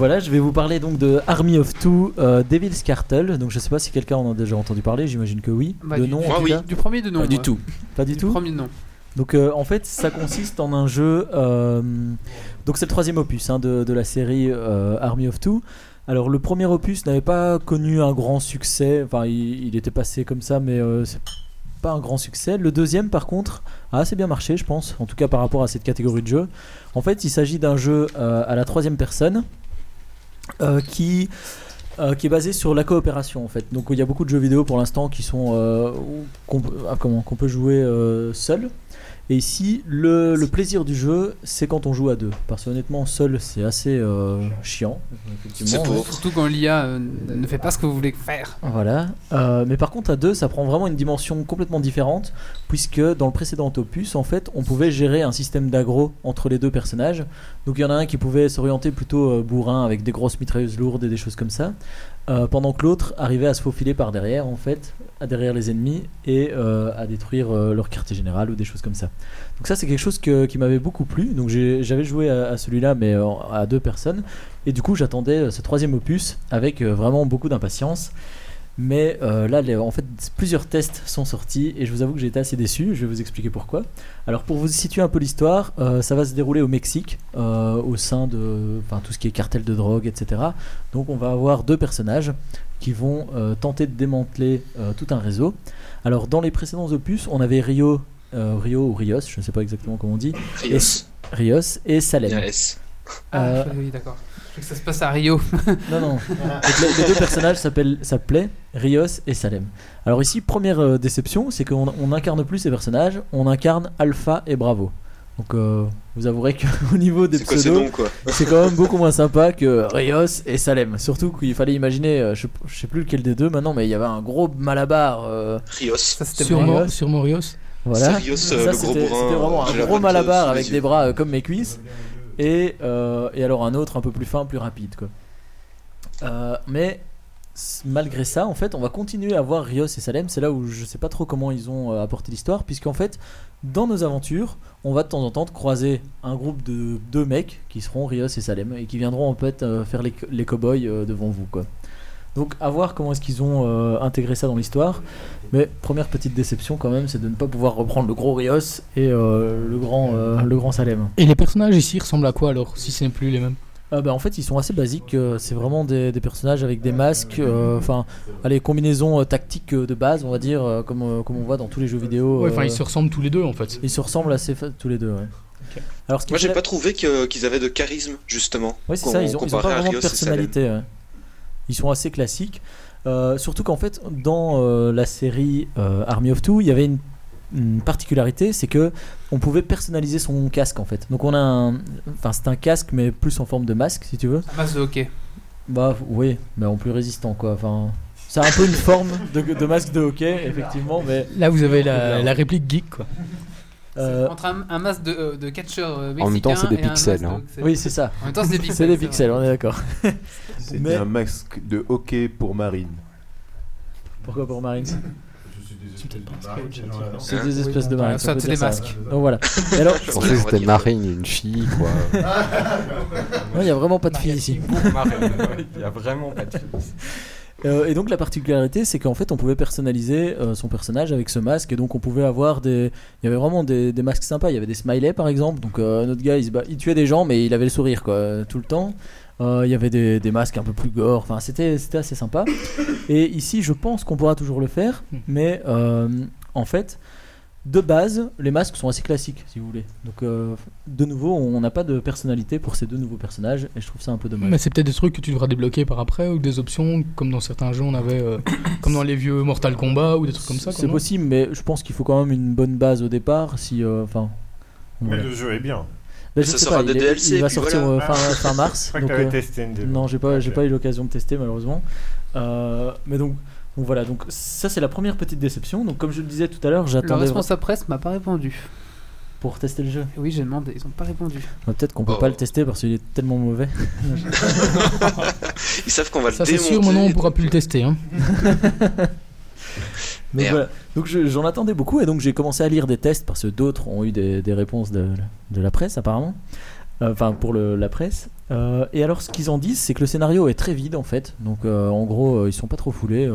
Voilà, je vais vous parler donc de Army of Two, euh, Devil's Cartel. Donc je sais pas si quelqu'un en a déjà entendu parler, j'imagine que oui. Bah, de du- nom tout oui. Du premier de nom. Pas du tout. Pas du Du tout. premier nom. Donc euh, en fait, ça consiste en un jeu. euh, donc c'est le troisième opus hein, de, de la série euh, Army of Two. Alors le premier opus n'avait pas connu un grand succès. Enfin, il, il était passé comme ça, mais euh, c'est pas un grand succès. Le deuxième, par contre, a assez bien marché, je pense. En tout cas par rapport à cette catégorie de jeu. En fait, il s'agit d'un jeu euh, à la troisième personne euh, qui euh, qui est basé sur la coopération en fait. Donc il y a beaucoup de jeux vidéo pour l'instant qui sont euh, ah, qu'on peut jouer euh, seul. Et ici, le, le plaisir du jeu, c'est quand on joue à deux. Parce que honnêtement, seul, c'est assez euh, chiant. C'est pauvre. Surtout quand l'IA euh, ne fait pas ce que vous voulez faire. Voilà. Euh, mais par contre, à deux, ça prend vraiment une dimension complètement différente, puisque dans le précédent opus, en fait, on pouvait gérer un système d'aggro entre les deux personnages. Donc il y en a un qui pouvait s'orienter plutôt bourrin avec des grosses mitrailleuses lourdes et des choses comme ça, euh, pendant que l'autre arrivait à se faufiler par derrière, en fait, à derrière les ennemis et euh, à détruire euh, leur quartier général ou des choses comme ça. Donc ça, c'est quelque chose qui m'avait beaucoup plu. Donc j'avais joué à, celui-là, mais à deux personnes. Et du coup, j'attendais ce troisième opus avec vraiment beaucoup d'impatience. Mais euh, là, les- en fait, plusieurs tests sont sortis et je vous avoue que j'ai été assez déçu. Je vais vous expliquer pourquoi. Alors, pour vous situer un peu l'histoire, euh, ça va se dérouler au Mexique, euh, au sein de enfin, tout ce qui est cartel de drogue, etc. Donc, on va avoir deux personnages qui vont euh, tenter de démanteler euh, tout un réseau. Alors, dans les précédents opus, on avait Rio, euh, Rio ou Rios, je ne sais pas exactement comment on dit, Rios. Rios et Salem. Il y a S. Ah, oui, d'accord. Je crois que ça se passe à Rio. Non, non. Donc, les, les deux personnages s'appellent- s'appelaient Rios et Salem. Alors ici, première euh, déception, c'est qu'on on incarne plus ces personnages, on incarne Alpha et Bravo. Donc euh, vous avouerez qu'au niveau des pseudos, c'est quand même beaucoup moins sympa que Rios et Salem. Surtout qu'il fallait imaginer, euh, je, je sais plus lequel des deux maintenant, mais il y avait un gros malabar. euh, Rios. Ça, vraiment- Rios. Sur Morios. Voilà. C'est Rios, euh, Ça, le gros c'était bourrin, c'était vraiment un gros malabar avec les des bras euh, comme mes cuisses. Et, euh, et alors un autre un peu plus fin, plus rapide. Quoi. Euh, mais malgré ça, en fait, on va continuer à voir Rios et Salem. C'est là où je sais pas trop comment ils ont euh, apporté l'histoire, puisqu'en fait, dans nos aventures, on va de temps en temps croiser un groupe de deux mecs qui seront Rios et Salem et qui viendront en fait faire les, les cow-boys devant vous. Quoi. Donc à voir comment est-ce qu'ils ont euh, intégré ça dans l'histoire. Mais première petite déception quand même, c'est de ne pas pouvoir reprendre le gros Rios et euh, le, grand, euh, le grand Salem. Et les personnages ici ressemblent à quoi alors, si ce n'est plus les mêmes? Ah bah, en fait, ils sont assez basiques. euh, c'est vraiment des, des personnages avec des masques. euh, Enfin, euh, tactique euh, de base, on va dire, euh, comme, euh, comme on voit dans tous les jeux vidéo. Ouais, enfin, euh, ils se ressemblent tous les deux en fait. ils se ressemblent assez tous les deux. Ouais. Alors, ce Moi, j'ai pas trouvé qu'ils avaient de charisme, justement. Oui, c'est ça, ils ont, ils ont comparé pas à vraiment de personnalité. ouais. Ils sont assez classiques. Euh, surtout qu'en fait, dans euh, la série euh, Army of Two, il y avait une, une particularité, c'est que on pouvait personnaliser son casque en fait. Donc on a un, enfin c'est un casque mais plus en forme de masque si tu veux. Un masque de hockey. Bah oui, mais en plus résistant quoi. Enfin, c'est un peu une forme de, de masque de hockey effectivement, mais Là, vous avez la, la réplique geek quoi. Euh, Entre un, un masque de, euh, de catcheur euh, mexicain En même temps, c'est des pixels, de hein. hockey. oui c'est ça. En même temps, c'est des pixels. C'est des pixels, on est d'accord. C'était Mais- un masque de hockey pour Marine. Pourquoi pour Marines C'est des espèces de marines. c'est des masques. Donc voilà. Et alors, Je pensais que c'était Marine, une fille, quoi. non, il y a vraiment pas de filles ici. Marine, il y a vraiment pas de fille. Euh, et donc la particularité, c'est qu'en fait, on pouvait personnaliser euh, son personnage avec ce masque, et donc on pouvait avoir des, il y avait vraiment des, des masques sympas. Il y avait des smileys par exemple. Donc euh, notre gars, il, se bat- il tuait des gens, mais il avait le sourire quoi, tout le temps. Euh, il y avait des, des masques un peu plus gore. Enfin, c'était c'était assez sympa. Et ici, je pense qu'on pourra toujours le faire, mais euh, en fait. De base, les masques sont assez classiques, si vous voulez. Donc, euh, de nouveau, on n'a pas de personnalité pour ces deux nouveaux personnages, et je trouve ça un peu dommage. Mais c'est peut-être des trucs que tu devras débloquer par après ou des options comme dans certains jeux on avait euh, comme dans les vieux Mortal Kombat ou des trucs comme ça. C'est possible, mais je pense qu'il faut quand même une bonne base au départ. Si, euh, enfin, Mais le jeu est bien. Bah, je Ça sais sera pas, des il, est- DLC, il va sortir voilà. euh, fin, fin mars. Je crois que donc, t'avais euh, testé une démo. non, j'ai pas, j'ai pas eu l'occasion de tester malheureusement. Euh, mais donc, donc voilà, donc ça c'est la première petite déception. Donc comme je le disais tout à l'heure, Le j'attendais vra- responsable presse m'a pas répondu. pour tester le jeu. Oui, j'ai demandé, ils ont pas répondu. Ouais, Peut-être qu'on peut Oh. pas le tester parce qu'il est tellement mauvais. Ils savent qu'on va Ça le c'est démonter. sûr, maintenant on pourra plus le tester. Hein. Donc, voilà. donc je- j'en attendais beaucoup et donc j'ai commencé à lire des tests parce que d'autres ont eu des, des réponses de, de la presse apparemment. Euh, Enfin pour le- la presse. Euh, et alors ce qu'ils en disent c'est que le scénario est très vide en fait. Donc euh, en gros euh, ils sont pas trop foulés.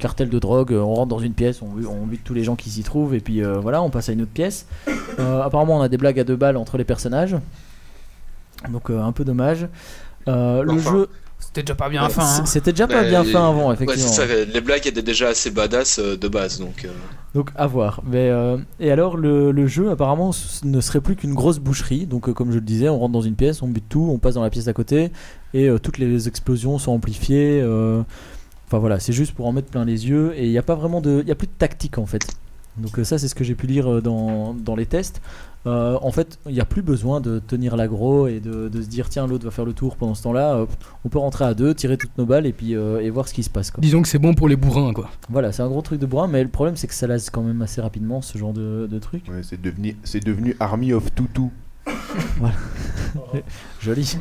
Cartel de drogue, euh, on rentre dans une pièce, on, on bute tous les gens qui s'y trouvent et puis euh, voilà on passe à une autre pièce. Euh, apparemment on a des blagues à deux balles entre les personnages. Donc euh, un peu dommage. Euh, le Enfin, jeu, C'était déjà pas bien Ouais, fin. hein. c'était déjà pas Bah, bien les- fin avant effectivement. c'est ça, les blagues étaient déjà assez badass euh, de base, donc. euh, Donc à voir. Mais, euh, et alors le, le jeu apparemment ce ne serait plus qu'une grosse boucherie. Donc euh, comme je le disais, on rentre dans une pièce, on bute tout, on passe dans la pièce à côté et euh, toutes les explosions sont amplifiées. Enfin voilà, c'est juste pour en mettre plein les yeux et il n'y a pas vraiment de, il y a plus de tactique en fait. Donc euh, ça c'est ce que j'ai pu lire euh, dans, dans les tests. Euh, en fait, il n'y a plus besoin de tenir l'aggro et de, de se dire tiens l'autre va faire le tour pendant ce temps-là. On peut rentrer à deux, tirer toutes nos balles et puis euh, et voir ce qui se passe. Quoi. Disons que c'est bon pour les bourrins quoi. Voilà, c'est un gros truc de bourrin, mais le problème c'est que ça lasse quand même assez rapidement ce genre de, de truc. Ouais, c'est devenu, c'est devenu Army of Tutu. Joli.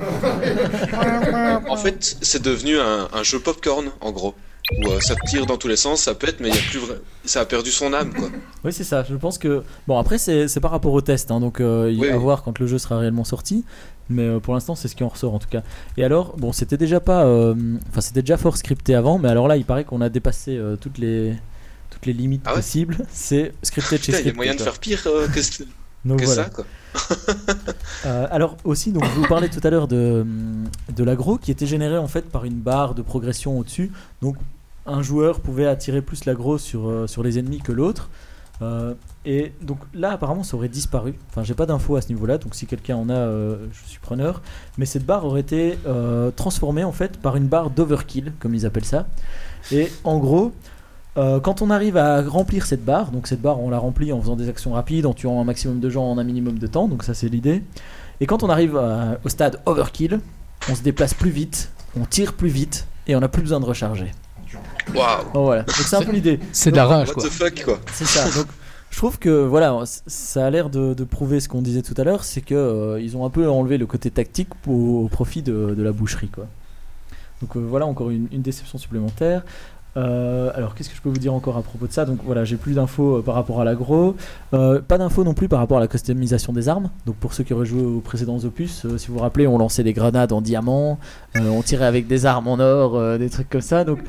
En fait, c'est devenu un, un jeu popcorn, en gros. Où euh, ça tire dans tous les sens, ça pète, mais il y a plus vrai... ça a perdu son âme, quoi. Oui, c'est ça. Je pense que. Bon, après, c'est par rapport au test, hein, donc euh, il Oui, va oui. voir quand le jeu sera réellement sorti. Mais euh, pour l'instant, c'est ce qui en ressort en tout cas. Et alors, bon, c'était déjà pas. Enfin, c'était déjà fort scripté avant, mais alors là, il paraît qu'on a dépassé toutes les toutes les limites Ah ouais possibles. C'est scripté de chez Putain, il y a scripté. moyen de faire pire euh, que, Donc que voilà. ça, quoi. Euh, alors aussi, donc je vous parlais tout à l'heure de, de l'agro qui était généré en fait par une barre de progression au-dessus. Donc un joueur pouvait attirer plus l'agro sur, euh, sur les ennemis que l'autre. Euh, et donc là apparemment ça aurait disparu. Enfin j'ai pas d'infos à ce niveau-là, donc si quelqu'un en a, euh, je suis preneur. Mais cette barre aurait été euh, transformée en fait par une barre d'overkill, comme ils appellent ça. Et en gros, euh, quand on arrive à remplir cette barre, donc cette barre on la remplit en faisant des actions rapides, en tuant un maximum de gens en un minimum de temps, donc ça c'est l'idée. Et quand on arrive à- au stade overkill, on se déplace plus vite, on tire plus vite et on n'a plus besoin de recharger. Waouh! Bon, voilà, donc c'est un peu l'idée. C'est de la rage What quoi. the fuck, quoi. C'est ça. Donc, je trouve que voilà, ça a l'air de, de prouver ce qu'on disait tout à l'heure, c'est que euh, ils ont un peu enlevé le côté tactique pour- au profit de, de la boucherie, quoi. Donc euh, voilà encore une, une déception supplémentaire. Euh, alors qu'est-ce que je peux vous dire encore à propos de ça? Donc voilà, j'ai plus d'infos euh, par rapport à l'agro, Euh, pas d'infos non plus par rapport à la customisation des armes. Donc pour ceux qui auraient joué aux précédents opus, euh, si vous vous rappelez, on lançait des grenades en diamant, euh, on tirait avec des armes en or, euh, des trucs comme ça. Donc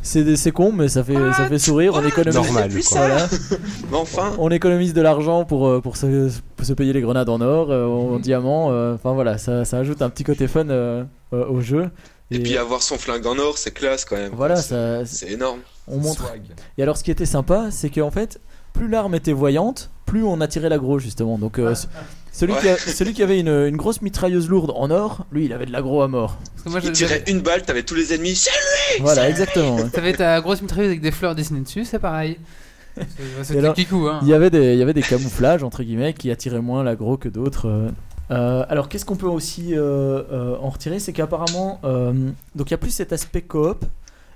c'est c'est con, mais ça fait ça fait sourire. On économise. Normal, Plus quoi. ça. Voilà. Mais enfin! On économise de l'argent pour, pour, se, pour se payer les grenades en or, euh, en diamant. euh, Enfin voilà, ça, ça ajoute un petit côté fun euh, euh, au jeu. Et puis avoir son flingue en or, c'est classe quand même. voilà, C'est- ça, C'est énorme. on montre. Et alors, ce qui était sympa, c'est qu'en fait, plus l'arme était voyante, plus on attirait l'aggro justement. Donc, euh, ce- celui, qui a- celui qui avait une, une grosse mitrailleuse lourde en or, lui, il avait de l'aggro à mort. Parce que moi, Il tirait une balle, t'avais tous les ennemis. C'est Voilà, exactement. ouais. T'avais ta grosse mitrailleuse avec des fleurs dessinées dessus, c'est pareil. Hein. Il y avait des, il y avait des camouflages entre guillemets qui attiraient moins l'aggro que d'autres. euh. Euh, alors qu'est-ce qu'on peut aussi euh, euh, en retirer, c'est qu'apparemment, donc il y a plus cet aspect coop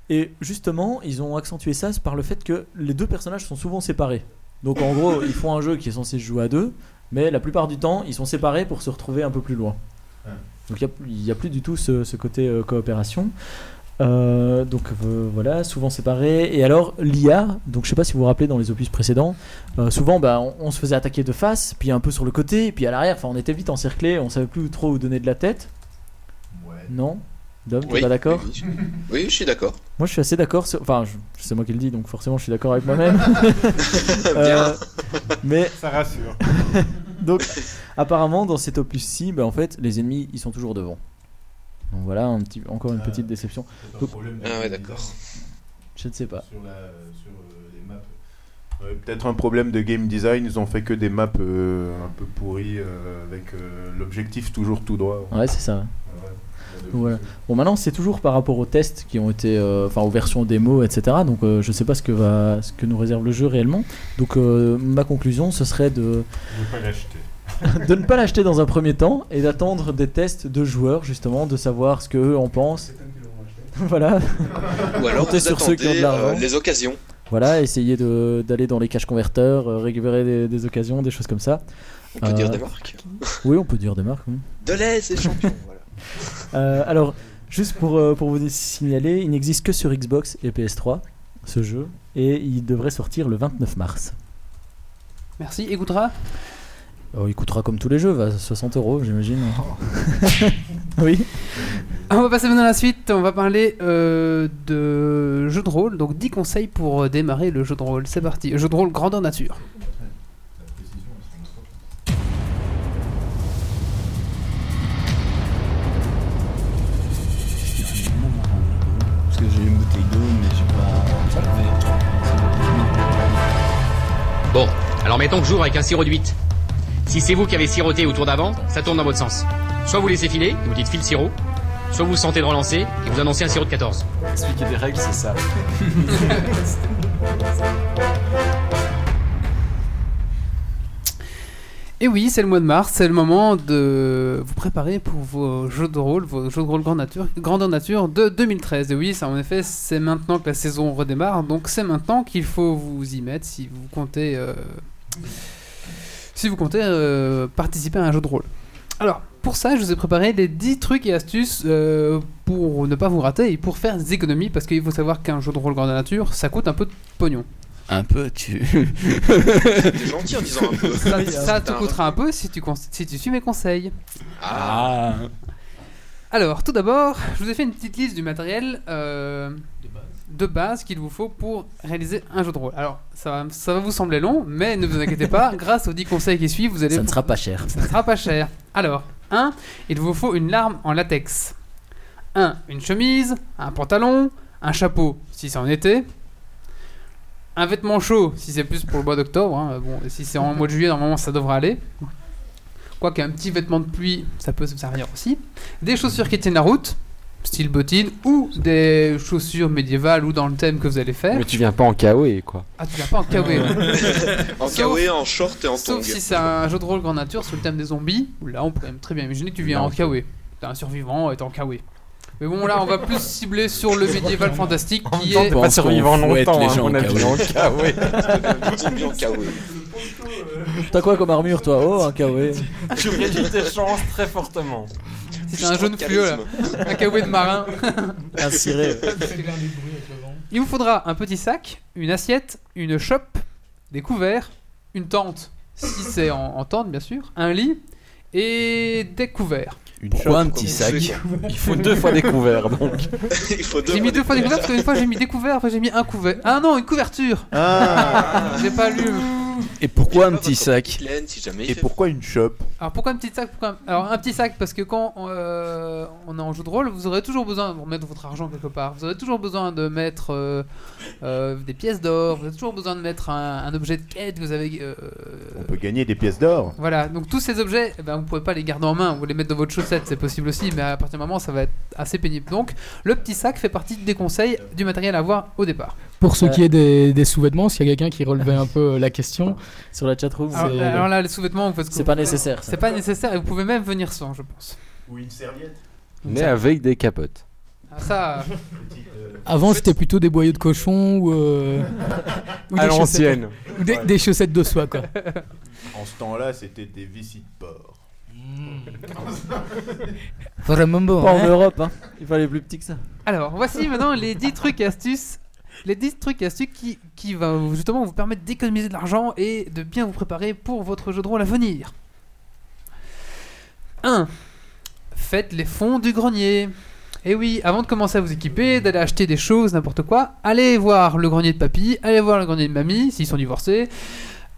et justement ils ont accentué ça par le fait que les deux personnages sont souvent séparés. Donc en gros ils font un jeu qui est censé se jouer à deux, mais la plupart du temps ils sont séparés pour se retrouver un peu plus loin. Donc il y a- il n'y a, plus du tout ce, ce côté euh, coopération. Euh, donc euh, voilà, souvent séparés. Et alors l'IA, donc je sais pas si vous vous rappelez dans les opus précédents, euh, souvent bah, on, on se faisait attaquer de face, puis un peu sur le côté, puis à l'arrière. Enfin, on était vite encerclé, on savait plus trop où donner de la tête. Non? Dom, t'es Oui, pas d'accord? Oui, je- oui, je suis d'accord. Moi, je suis assez d'accord. sur- Enfin, c'est moi qui le dis, donc forcément, je suis d'accord avec moi-même. Euh, mais Ça rassure. donc, apparemment, dans cet opus-ci, ben, en fait, les ennemis, ils sont toujours devant. Donc voilà, un petit, encore une petite déception. Donc, Ah ouais, d'accord. je ne sais pas. Sur, la- sur, euh, les maps. Ouais, Peut-être un problème de game design, ils ont fait que des maps euh, un peu pourries euh, avec euh, l'objectif toujours tout droit. Ouais, c'est ça. Ouais. Voilà. Bon, maintenant, c'est toujours par rapport aux tests qui ont été, euh, enfin, aux versions démo, etc. Donc, euh, je sais pas ce que va, ce que nous réserve le jeu réellement. Donc, euh, ma conclusion, ce serait de, Je ne vais pas l'acheter. de ne pas l'acheter dans un premier temps et d'attendre des tests de joueurs, justement, de savoir ce que eux en pensent. voilà, Ou alors Comptez vous sur ceux qui ont de attendez l'argent. euh, les occasions. voilà, essayer de- d'aller dans les caches converteurs, euh, récupérer des, des occasions, des choses comme ça. On peut Euh, dire des marques. Oui, on peut dire des marques. oui. Deleuze est champion. voilà. Euh, alors, juste pour, euh, pour vous signaler, il n'existe que sur Xbox et PS3, ce jeu, et il devrait sortir le 29 mars. Merci. Écoutera Alors, il coûtera comme tous les jeux, va 60 euros, j'imagine. oui. On va passer maintenant à la suite. On va parler euh, de jeu de rôle. Donc 10 conseils pour euh, démarrer le jeu de rôle. C'est parti. Jeu de rôle grandeur nature. Parce que j'ai une bouteille d'eau, mais j'ai pas. Bon, alors mettons que j'ouvre avec un sirop de 8. Si c'est vous qui avez siroté au tour d'avant, ça tourne dans votre sens. Soit vous laissez filer, et vous dites file sirop, soit vous sentez de relancer et vous annoncez un sirop de 14. Expliquer des règles, c'est ça. Et oui, c'est le mois de mars, c'est le moment de vous préparer pour vos jeux de rôle, vos jeux de rôle grandeur nature, grandeur nature de 2013. Et oui, ça en effet, c'est maintenant que la saison redémarre, donc c'est maintenant qu'il faut vous y mettre si vous comptez, euh, si vous comptez euh, participer à un jeu de rôle. Alors, pour ça, je vous ai préparé les 10 trucs et astuces euh, pour ne pas vous rater et pour faire des économies, parce qu'il faut savoir qu'un jeu de rôle grandeur nature, ça coûte un peu de pognon. Un peu, tu. T'es gentil en disant un peu. Ça, ça te coûtera un peu si tu, si tu suis mes conseils. Ah, Alors, tout d'abord, je vous ai fait une petite liste du matériel euh, de base qu'il vous faut pour réaliser un jeu de rôle. Alors, ça va, ça va vous sembler long, mais ne vous inquiétez pas, grâce aux 10 conseils qui suivent, vous allez... Ça ne sera pas cher. Ça ne sera pas cher. Alors, 1. Il vous faut une larme en latex. 1. Une chemise, un pantalon, un chapeau si c'est en été, un vêtement chaud si c'est plus pour le mois d'octobre. hein. Bon, si c'est en mois de juillet, normalement ça devrait aller. Quoique un petit vêtement de pluie, ça peut se servir aussi. Des chaussures qui tiennent la route, style bottines, ou des chaussures médiévales ou dans le thème que vous allez faire. Mais tu viens pas en KOE, quoi. Ah, tu viens pas en KW. ouais. en kawaii, en short et en Sauf si c'est un jeu de rôle grand nature sur le thème des zombies, où là on peut même très bien imaginer que tu viens Non, en KW. T'es un survivant et t'es en KW. Mais bon, là on va plus cibler sur le médiéval fantastique qui est. T'es pas survivant longtemps, les hein, gens on a en vu en KOE. Zombie en kawaii. T'as quoi comme armure, toi? Oh, un KW. Tu réduis tes chances très fortement. C'est un jaune fluo là. Un KW de marin. Un ciré. Il vous faudra un petit sac, une assiette, une chope, des couverts, une tente, si c'est en, en tente bien sûr, un lit et des couverts. Une Pourquoi un petit sac. Il faut deux fois donc. Il faut deux J'ai mis deux fois des des couverts parce qu'une fois j'ai mis des couverts, après j'ai mis un couvert. Ah non, une couverture Ah J'ai pas lu. Et pourquoi un petit sac Laine, si jamais il Et pourquoi une shop Alors pourquoi un petit sac pourquoi un- Alors un petit sac parce que quand euh, on est en jeu de rôle, vous aurez toujours besoin de mettre votre argent quelque part. Vous aurez toujours besoin de mettre euh, euh, des pièces d'or. Vous avez toujours besoin de mettre un, un objet de quête. Vous avez euh, On peut gagner des pièces d'or. voilà. Donc tous ces objets, eh ben, vous pouvez pas les garder en main. Vous les mettre dans votre chaussette, c'est possible aussi, mais à partir du moment ça va être assez pénible. Donc le petit sac fait partie des conseils du matériel à avoir au départ. Pour ce Euh, qui est des, des sous-vêtements, s'il y a quelqu'un qui relevait un peu la question, Sur la chatroom, Alors, C'est- alors là, les sous-vêtements, que c'est pas nécessaire. ça. C'est pas nécessaire et vous pouvez même venir sans, je pense. Ou une serviette. Mais avec des capotes. Ah, ça. avant c'était plutôt des boyaux de cochon ou, euh, ou À des chaussettes- l'ancienne. ou des, des chaussettes de soie quoi. En ce temps-là, c'était des vicis de porc. Vraiment bon. Pas en hein. Europe, hein. Il fallait plus petit que ça. Alors, voici maintenant les 10 trucs et astuces. Les 10 trucs et astuces qui, qui justement vous permettre d'économiser de l'argent et de bien vous préparer pour votre jeu de rôle à venir. 1. Faites les fonds du grenier. Et oui, avant de commencer à vous équiper, d'aller acheter des choses, n'importe quoi, allez voir le grenier de papy, allez voir le grenier de mamie, s'ils sont divorcés.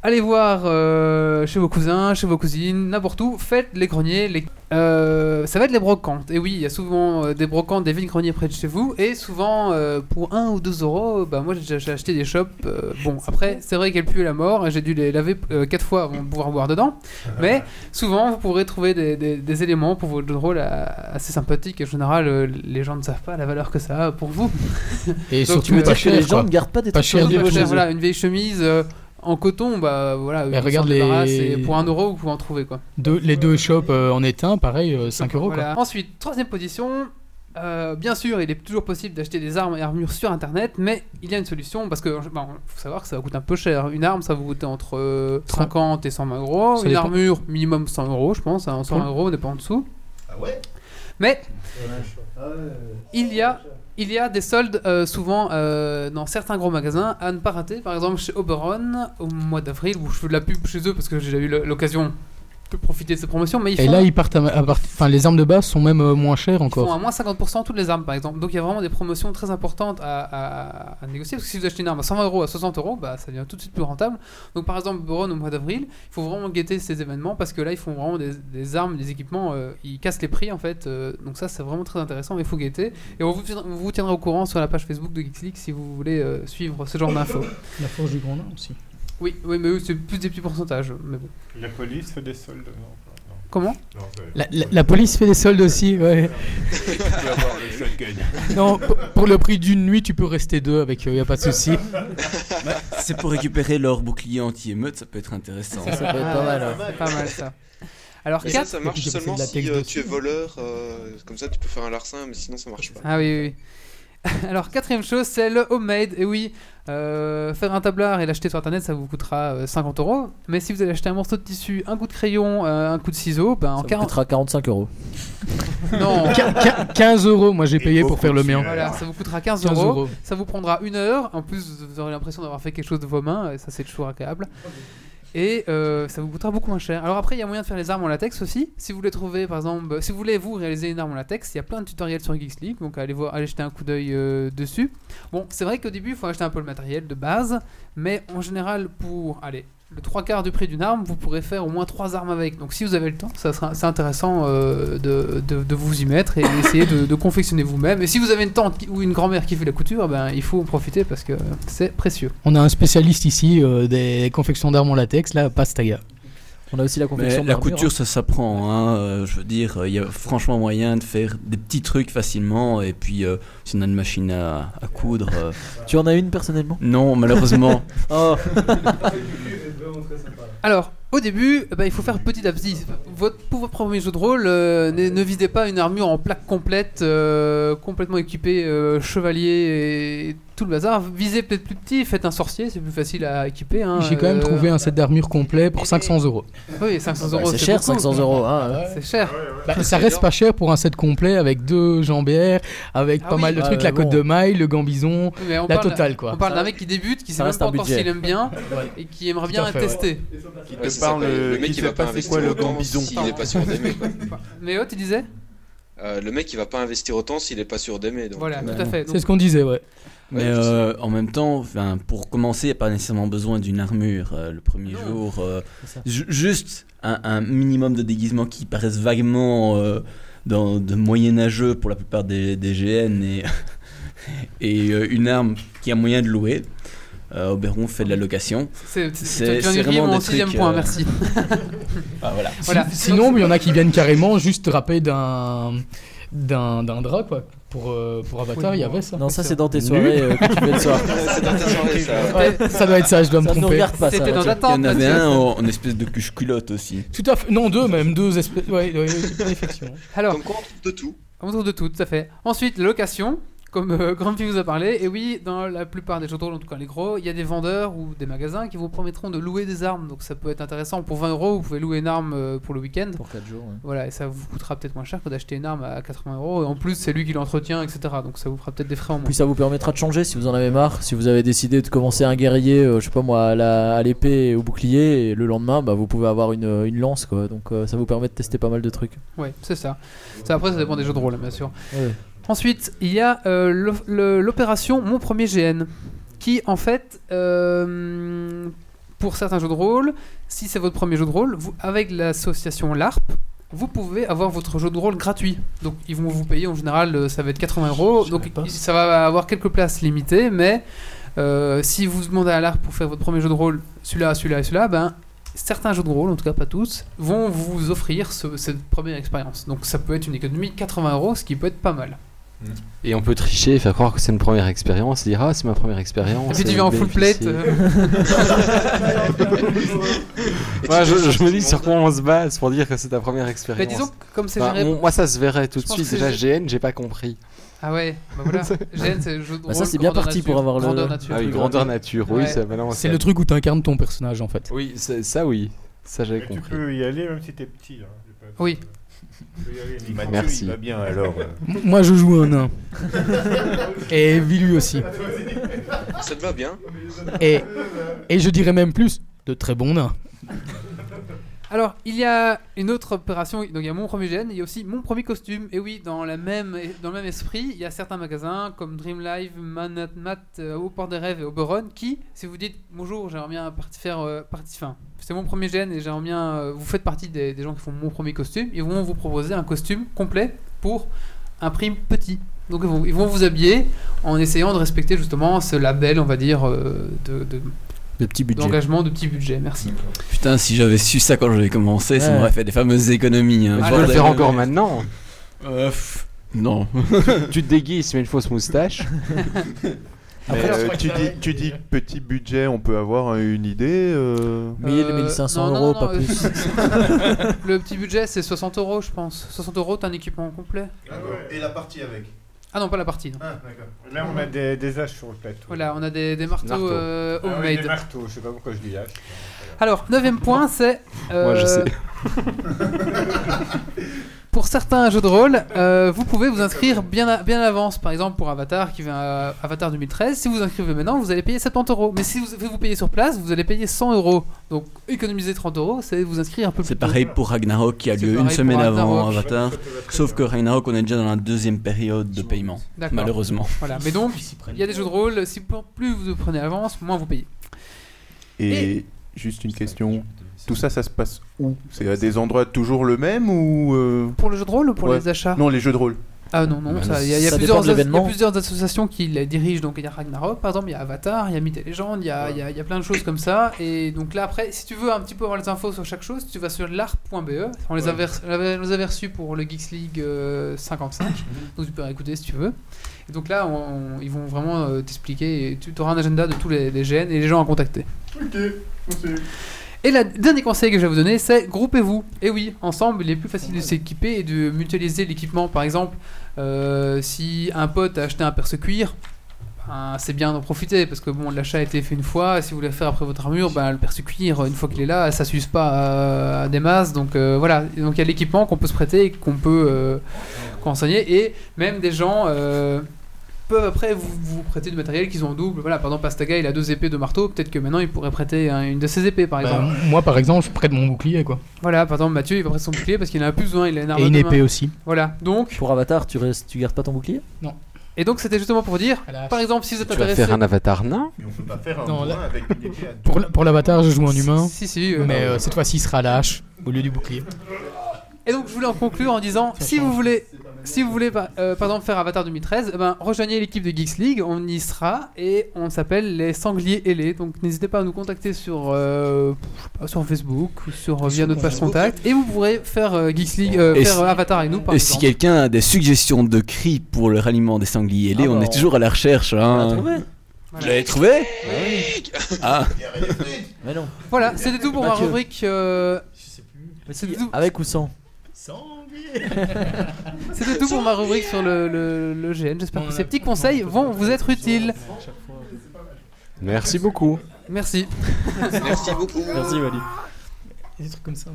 Allez voir euh, chez vos cousins, chez vos cousines, n'importe où. Faites les greniers. Les... euh, ça va être les brocantes. Et oui, il y a souvent euh, des brocantes, des villes greniers près de chez vous. Et souvent, euh, pour 1 ou 2 euros, bah, moi j'ai acheté des shops. euh, bon, après, c'est vrai qu'elles puent la mort. et J'ai dû les laver 4 fois avant de pouvoir boire dedans. Mais souvent, vous pourrez trouver des, des- des éléments pour votre jeu de rôle assez sympathiques. Et en général, les gens ne savent pas la valeur que ça a pour vous. Et Donc, surtout pas les gens ne gardent pas des trucs voilà, une vieille chemise euh, en coton, bah voilà, regarde les- et pour 1 euro, vous pouvez en trouver quoi. Deux- les deux shops euh, en étain, pareil, euh, 5 euros. Voilà. Quoi. Ensuite, troisième position. euh, bien sûr, il est toujours possible d'acheter des armes et armures sur internet, mais il y a une solution parce que bon, faut savoir que ça coûte un peu cher. Une arme, ça va vous coûter entre euh, 50 et 120 euros. Ça Une dépend. armure, minimum 100 euros, je pense. hein, 100 Cool. euros, on n'est pas en dessous. Ah ouais? Mais il y a, il y a des soldes euh, souvent euh, dans certains gros magasins à ne pas rater. Par exemple, chez Oberon, au mois d'avril, où je fais de la pub chez eux parce que j'ai eu l'occasion profiter de ces promotions. Mais ils Et font, là, ils partent à, à part- enfin, les armes de base sont même euh, moins chères ils font à encore. moins 50% toutes les armes, par exemple. Donc il y a vraiment des promotions très importantes à, à- à négocier. Parce que si vous achetez une arme à 120 euros, à 60 euros, bah, ça devient tout de suite plus rentable. Donc par exemple, Oberon au mois d'avril, il faut vraiment guetter ces événements parce que là, ils font vraiment des, des armes, des équipements, euh, ils cassent les prix en fait. euh, donc ça, c'est vraiment très intéressant, mais il faut guetter. Et on vous, on vous tiendra au courant sur la page Facebook de Geeks League si vous voulez euh, suivre ce genre d'infos. La forge du grand nain aussi. Oui, oui, mais eux, c'est plus des petits pourcentages. Mais bon. La police fait des soldes, non, non. Comment? Non, La, la- la police fait des soldes aussi, ouais. Non, pour, le prix d'une nuit, tu peux rester deux avec, il y a pas de souci. Bah, c'est pour récupérer leur bouclier anti-émeute, ça peut être intéressant. Ça, ça peut être pas mal. hein. Pas mal ça. Alors Mais ça, 4 ça marche seulement si euh, tu es voleur. euh, comme ça, tu peux faire un larcin, mais sinon, ça marche pas. Ah oui, oui, oui. Alors, quatrième chose, c'est le homemade. Et oui, euh, faire un tablard et l'acheter sur internet, ça vous coûtera euh, 50 euros. Mais si vous allez acheter un morceau de tissu, un coup de crayon, euh, un coup de ciseau, ben en Ça vous 40. coûtera 45 euros. Non, Quin- quin- 15 euros, moi j'ai payé pour faire le mien. voilà, ça vous coûtera 15, 15 euros. euros. Ça vous prendra une heure. En plus, vous aurez l'impression d'avoir fait quelque chose de vos mains. Et ça, c'est toujours agréable. Et euh, ça vous coûtera beaucoup moins cher. Alors après, il y a moyen de faire les armes en latex aussi. Si vous voulez trouver, par exemple, si vous voulez vous réaliser une arme en latex, il y a plein de tutoriels sur Geeks League, donc allez voir, jeter un coup d'œil euh, dessus. Bon, c'est vrai qu'au début, il faut acheter un peu le matériel de base, mais en général, pour allez, le trois quarts du prix d'une arme, vous pourrez faire au moins trois armes avec. Donc si vous avez le temps, ça sera c'est intéressant euh, de, vous y mettre et essayer de, confectionner vous-même. Et si vous avez une tante ou une grand-mère qui fait la couture, ben il faut en profiter parce que c'est précieux. On a un spécialiste ici euh, des confections d'armes en latex, là, Pastaga. On a aussi la Mais confection la couture, hein. ça s'apprend. Hein. euh, je veux dire, il y a franchement moyen de faire des petits trucs facilement. Et puis, euh, si on a une machine à, à coudre. euh, Tu en as une personnellement? Non, malheureusement. Oh Alors, au début, eh ben, il faut faire petit à petit. Votre, pour votre premier jeu de rôle, euh, ne, ne visez pas une armure en plaque complète, euh, complètement équipée, euh, chevalier et tout le bazar. Visez peut-être plus petit, faites un sorcier, c'est plus facile à équiper. hein, J'ai quand même euh, trouvé un set d'armure complet pour 500 euros. Oui, 500 euros. c'est cher, beaucoup. 500 euros. Hein. C'est cher. Bah, ça reste pas cher pour un set complet avec deux jambières, avec Ah pas oui. mal de Ah trucs, la côte bon. de maille, le gambison, Oui, mais on la parle- totale quoi. On parle d'un mec qui débute, qui sait même pas un encore s'il aime bien et qui aimerait bien fait, tester. Qui Ouais, te parle, quoi. euh, le mec qui va pas c'est quoi le investir gambison. s'il est pas sûr d'aimer. Mais oh, tu disais Euh, le mec il va pas investir autant s'il est pas sûr d'aimer. Voilà, tout à fait. C'est Donc, ce qu'on disait, ouais. Mais Ouais, euh, en même temps, pour commencer, il n'y a pas nécessairement besoin d'une armure euh, le premier Non. jour. euh, juste un, un minimum de déguisement qui paraissent vaguement euh, dans, de moyenâgeux pour la plupart des, des GN et, et euh, une arme qui a moyen de louer. Euh, Oberon fait de la location. c'est vraiment mon des sixième trucs, point, euh, merci. Ah, voilà. Voilà. Si- Sinon, il y en a qui viennent carrément juste râper d'un d'un d'un drap quoi. Pour, euh, pour Avatar, Oui, il y avait ça. Non, ça c'est dans tes soirées euh, que tu fais le soir. c'est dans ta soirée ça. Ouais, ça doit être ça, je dois me Ça ne nous tromper. regarde pas ça. C'était dans ta Il y tente. en avait un en, en espèce de cuche-culotte aussi. Tout à fait. Non, deux même, deux espèces. Ouais, ouais, ouais, effectivement. Alors, Comme quoi on trouve de tout. On trouve de tout, tout à fait. Ensuite, la location, comme euh, Grand vous a parlé. Et oui, dans la plupart des jeux de rôle, en tout cas les gros, il y a des vendeurs ou des magasins qui vous promettront de louer des armes. Donc ça peut être intéressant. Pour 20 euros, vous pouvez louer une arme euh, pour le week-end. Pour 4 jours. ouais. Voilà, et ça vous coûtera peut-être moins cher que d'acheter une arme à 80 euros. Et en plus, c'est lui qui l'entretient, etc. Donc ça vous fera peut-être des frais en moins. Puis ça vous permettra de changer si vous en avez marre. Si vous avez décidé de commencer un guerrier, euh, je sais pas moi, à l'épée et au bouclier, et le lendemain, bah, vous pouvez avoir une, une lance quoi. Donc euh, ça vous permet de tester pas mal de trucs. Ouais, c'est ça. ça. Après, ça dépend des jeux de rôle, bien sûr. Ouais. Ensuite, il y a euh, l'opération Mon Premier GN, qui en fait, euh, pour certains jeux de rôle, si c'est votre premier jeu de rôle, vous, avec l'association LARP, vous pouvez avoir votre jeu de rôle gratuit. Donc ils vont vous payer en général, euh, ça va être 80 euros. Donc ça va avoir quelques places limitées, mais euh, si vous demandez à l'ARP pour faire votre premier jeu de rôle, celui-là, celui-là et celui-là, ben certains jeux de rôle, en tout cas pas tous, vont vous offrir ce- cette première expérience. Donc ça peut être une économie de 80 euros, ce qui peut être pas mal. Et on peut tricher et faire croire que c'est une première expérience et dire ah c'est ma première expérience. Et puis tu viens en full plate. euh. Moi, je, je me dis sur quoi on se base pour dire que c'est ta première expérience. Mais disons que comme c'est Enfin, géré- Moi ça se verrait tout de Je suite. Déjà GN, j'ai pas compris. Ah ouais, bah voilà. GN c'est le jeu de Bah rôle. ça, c'est bien parti nature. pour avoir le- Grandeur nature. Ah oui, grandeur nature, oui, Ouais. C'est le truc où tu incarnes ton personnage en fait. Oui, ça oui, ça j'avais Mais tu compris. peux y aller même si t'es petit. hein. Oui. Merci. il va bien alors. M- Moi je joue un nain. Et Vilu aussi. Ça te va bien? Et, et je dirais même plus, de très bons nains. Alors, il y a une autre opération, donc il y a mon premier GN, il y a aussi mon premier costume. Et oui, dans, la même, dans le même esprit, il y a certains magasins comme Dream Live, Manat Mat, euh, Au Port des Rêves et Oberon qui, si vous dites bonjour, j'aimerais bien faire euh, partie, enfin, c'est mon premier GN et j'aimerais bien, euh, vous faites partie des, gens qui font mon premier costume, ils vont vous proposer un costume complet pour un prix petit. Donc ils vont, vous habiller en essayant de respecter justement ce label, on va dire, de- De petits budgets. d'engagement de petit budget. Merci. Putain, si j'avais su ça quand j'avais commencé, ça m'aurait fait des fameuses économies. hein. Tu Ah, peux le faire encore maintenant? Euh, non. tu te déguises, tu mets une fausse moustache. Mais, euh, tu, dis, tu dis petit budget, on peut avoir euh, une idée euh, 1000, Euh, 1500 non, non, euros, non, pas euh, plus. le petit budget, c'est 60 euros, je pense. 60 euros, t'as un équipement complet. Et la partie avec? Ah non, pas la partie. non. Ah, d'accord. Là, on a des, des haches sur le plateau. Voilà, on a des, des marteaux euh, Ah oui, homemade. des marteaux, je sais pas pourquoi je dis hache. Alors, neuvième point, c'est. Moi, je euh, sais. Pour certains jeux de rôle, euh, vous pouvez vous inscrire bien à, bien à l'avance. Par exemple, pour Avatar qui vient à Avatar 2013, si vous vous inscrivez maintenant, vous allez payer 70 euros. Mais si vous, vous payez sur place, vous allez payer 100 euros. Donc, économiser 30 euros, c'est vous inscrire un peu plus C'est pareil pour Ragnarok qui a lieu une semaine avant. Avatar. Sauf que Ragnarok, on est déjà dans la deuxième période de paiement. D'accord. Malheureusement. Voilà, mais donc, il y a des jeux de rôle, si plus vous prenez à l'avance, moins vous payez. Et juste une question. Tout ça, ça se passe où? C'est à des endroits toujours le même ou euh, Pour le jeu de rôle ou pour Ouais. les achats? Non, les jeux de rôle. Ah non, non, ça, il y a, plusieurs, associations qui les dirigent. Donc il y a Ragnarok, par exemple, il y a Avatar, il y a Myth et Légende, il y a, il y a- il y a plein de choses comme ça. Et donc là, après, si tu veux un petit peu avoir les infos sur chaque chose, tu vas sur l'art.be. On les avait, on avait- reçus pour le Geeks League euh, 55, donc tu peux écouter si tu veux. Et donc là, on- on- ils vont vraiment euh, t'expliquer et tu auras un agenda de tous les, les GN et les gens à contacter. Et le dernier conseil que je vais vous donner, c'est groupez-vous. Et oui, ensemble, il est plus facile de s'équiper et de mutualiser l'équipement. Par exemple, euh, si un pote a acheté un perce-cuir, ben, c'est bien d'en profiter parce que bon, l'achat a été fait une fois. Si vous voulez faire après votre armure, ben, le perce-cuir, une fois qu'il est là, ça s'use pas à, à des masses. Donc euh, voilà, donc il y a l'équipement qu'on peut se prêter et qu'on peut euh, conseiller. Et même des gens. Peuvent après vous, vous prêter du matériel qu'ils ont en double. Voilà, par exemple, Pastaga il a deux épées, deux marteaux. Peut-être que maintenant il pourrait prêter un- une de ses épées par Bah, exemple. moi par exemple, je prête mon bouclier quoi. Voilà, par exemple, Mathieu il va prêter son bouclier parce qu'il en a plus besoin, il a une arme Et une de épée main. aussi. Voilà, donc, Pour Avatar, tu, restes, tu gardes pas ton bouclier? Et donc c'était justement pour dire, la par exemple, si vous êtes Tu vas intéressé. faire un avatar nain? Mais on peut pas faire un Non, avec une épée à deux. Pour, l'avatar, je joue un humain. Si, si, euh, Mais euh, cette fois-ci, il sera hache au lieu du bouclier. Et donc je voulais en conclure en disant si vous voulez si vous voulez par, euh, par exemple faire Avatar 2013, eh ben, rejoignez l'équipe de Geeks League, on y sera et on s'appelle les Sangliers ailés. Donc n'hésitez pas à nous contacter sur euh, je sais sur Facebook ou sur via notre page contact et vous pourrez faire euh, Geeks League euh, Et faire si- euh, Avatar avec nous par Et si exemple. quelqu'un a des suggestions de cris pour le ralliement des sangliers ailés, Ah on bah, est toujours à la recherche. Hein. trouvé Vous l'avez trouvé Ah, Mais non. Voilà, c'était tout pour ma rubrique euh, C'est si, tout. avec ou sans C'était tout pour ma rubrique sur le, le, le GN. J'espère On que ces petits conseils vont vous être utiles. Merci beaucoup. Merci. Merci beaucoup. Merci Wally. Des trucs comme ça.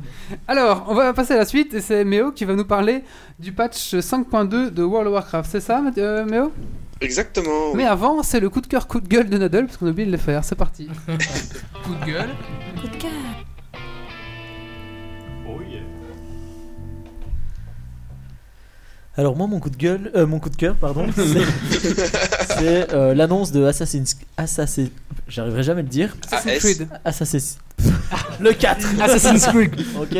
Alors, on va passer à la suite et c'est Méo qui va nous parler du patch 5.2 de World of Warcraft. C'est ça, euh, Méo? Exactement. Mais avant, c'est le coup de cœur, coup de gueule de Nadal parce qu'on a oublié de le faire. C'est parti. coup de gueule. Alors moi mon coup de gueule, euh, mon coup de cœur pardon, c'est- euh, l'annonce de Assassin's Assassin, j'arriverai jamais à le dire. Assassin's Creed. Assassin's le 4 Assassin's Creed. OK.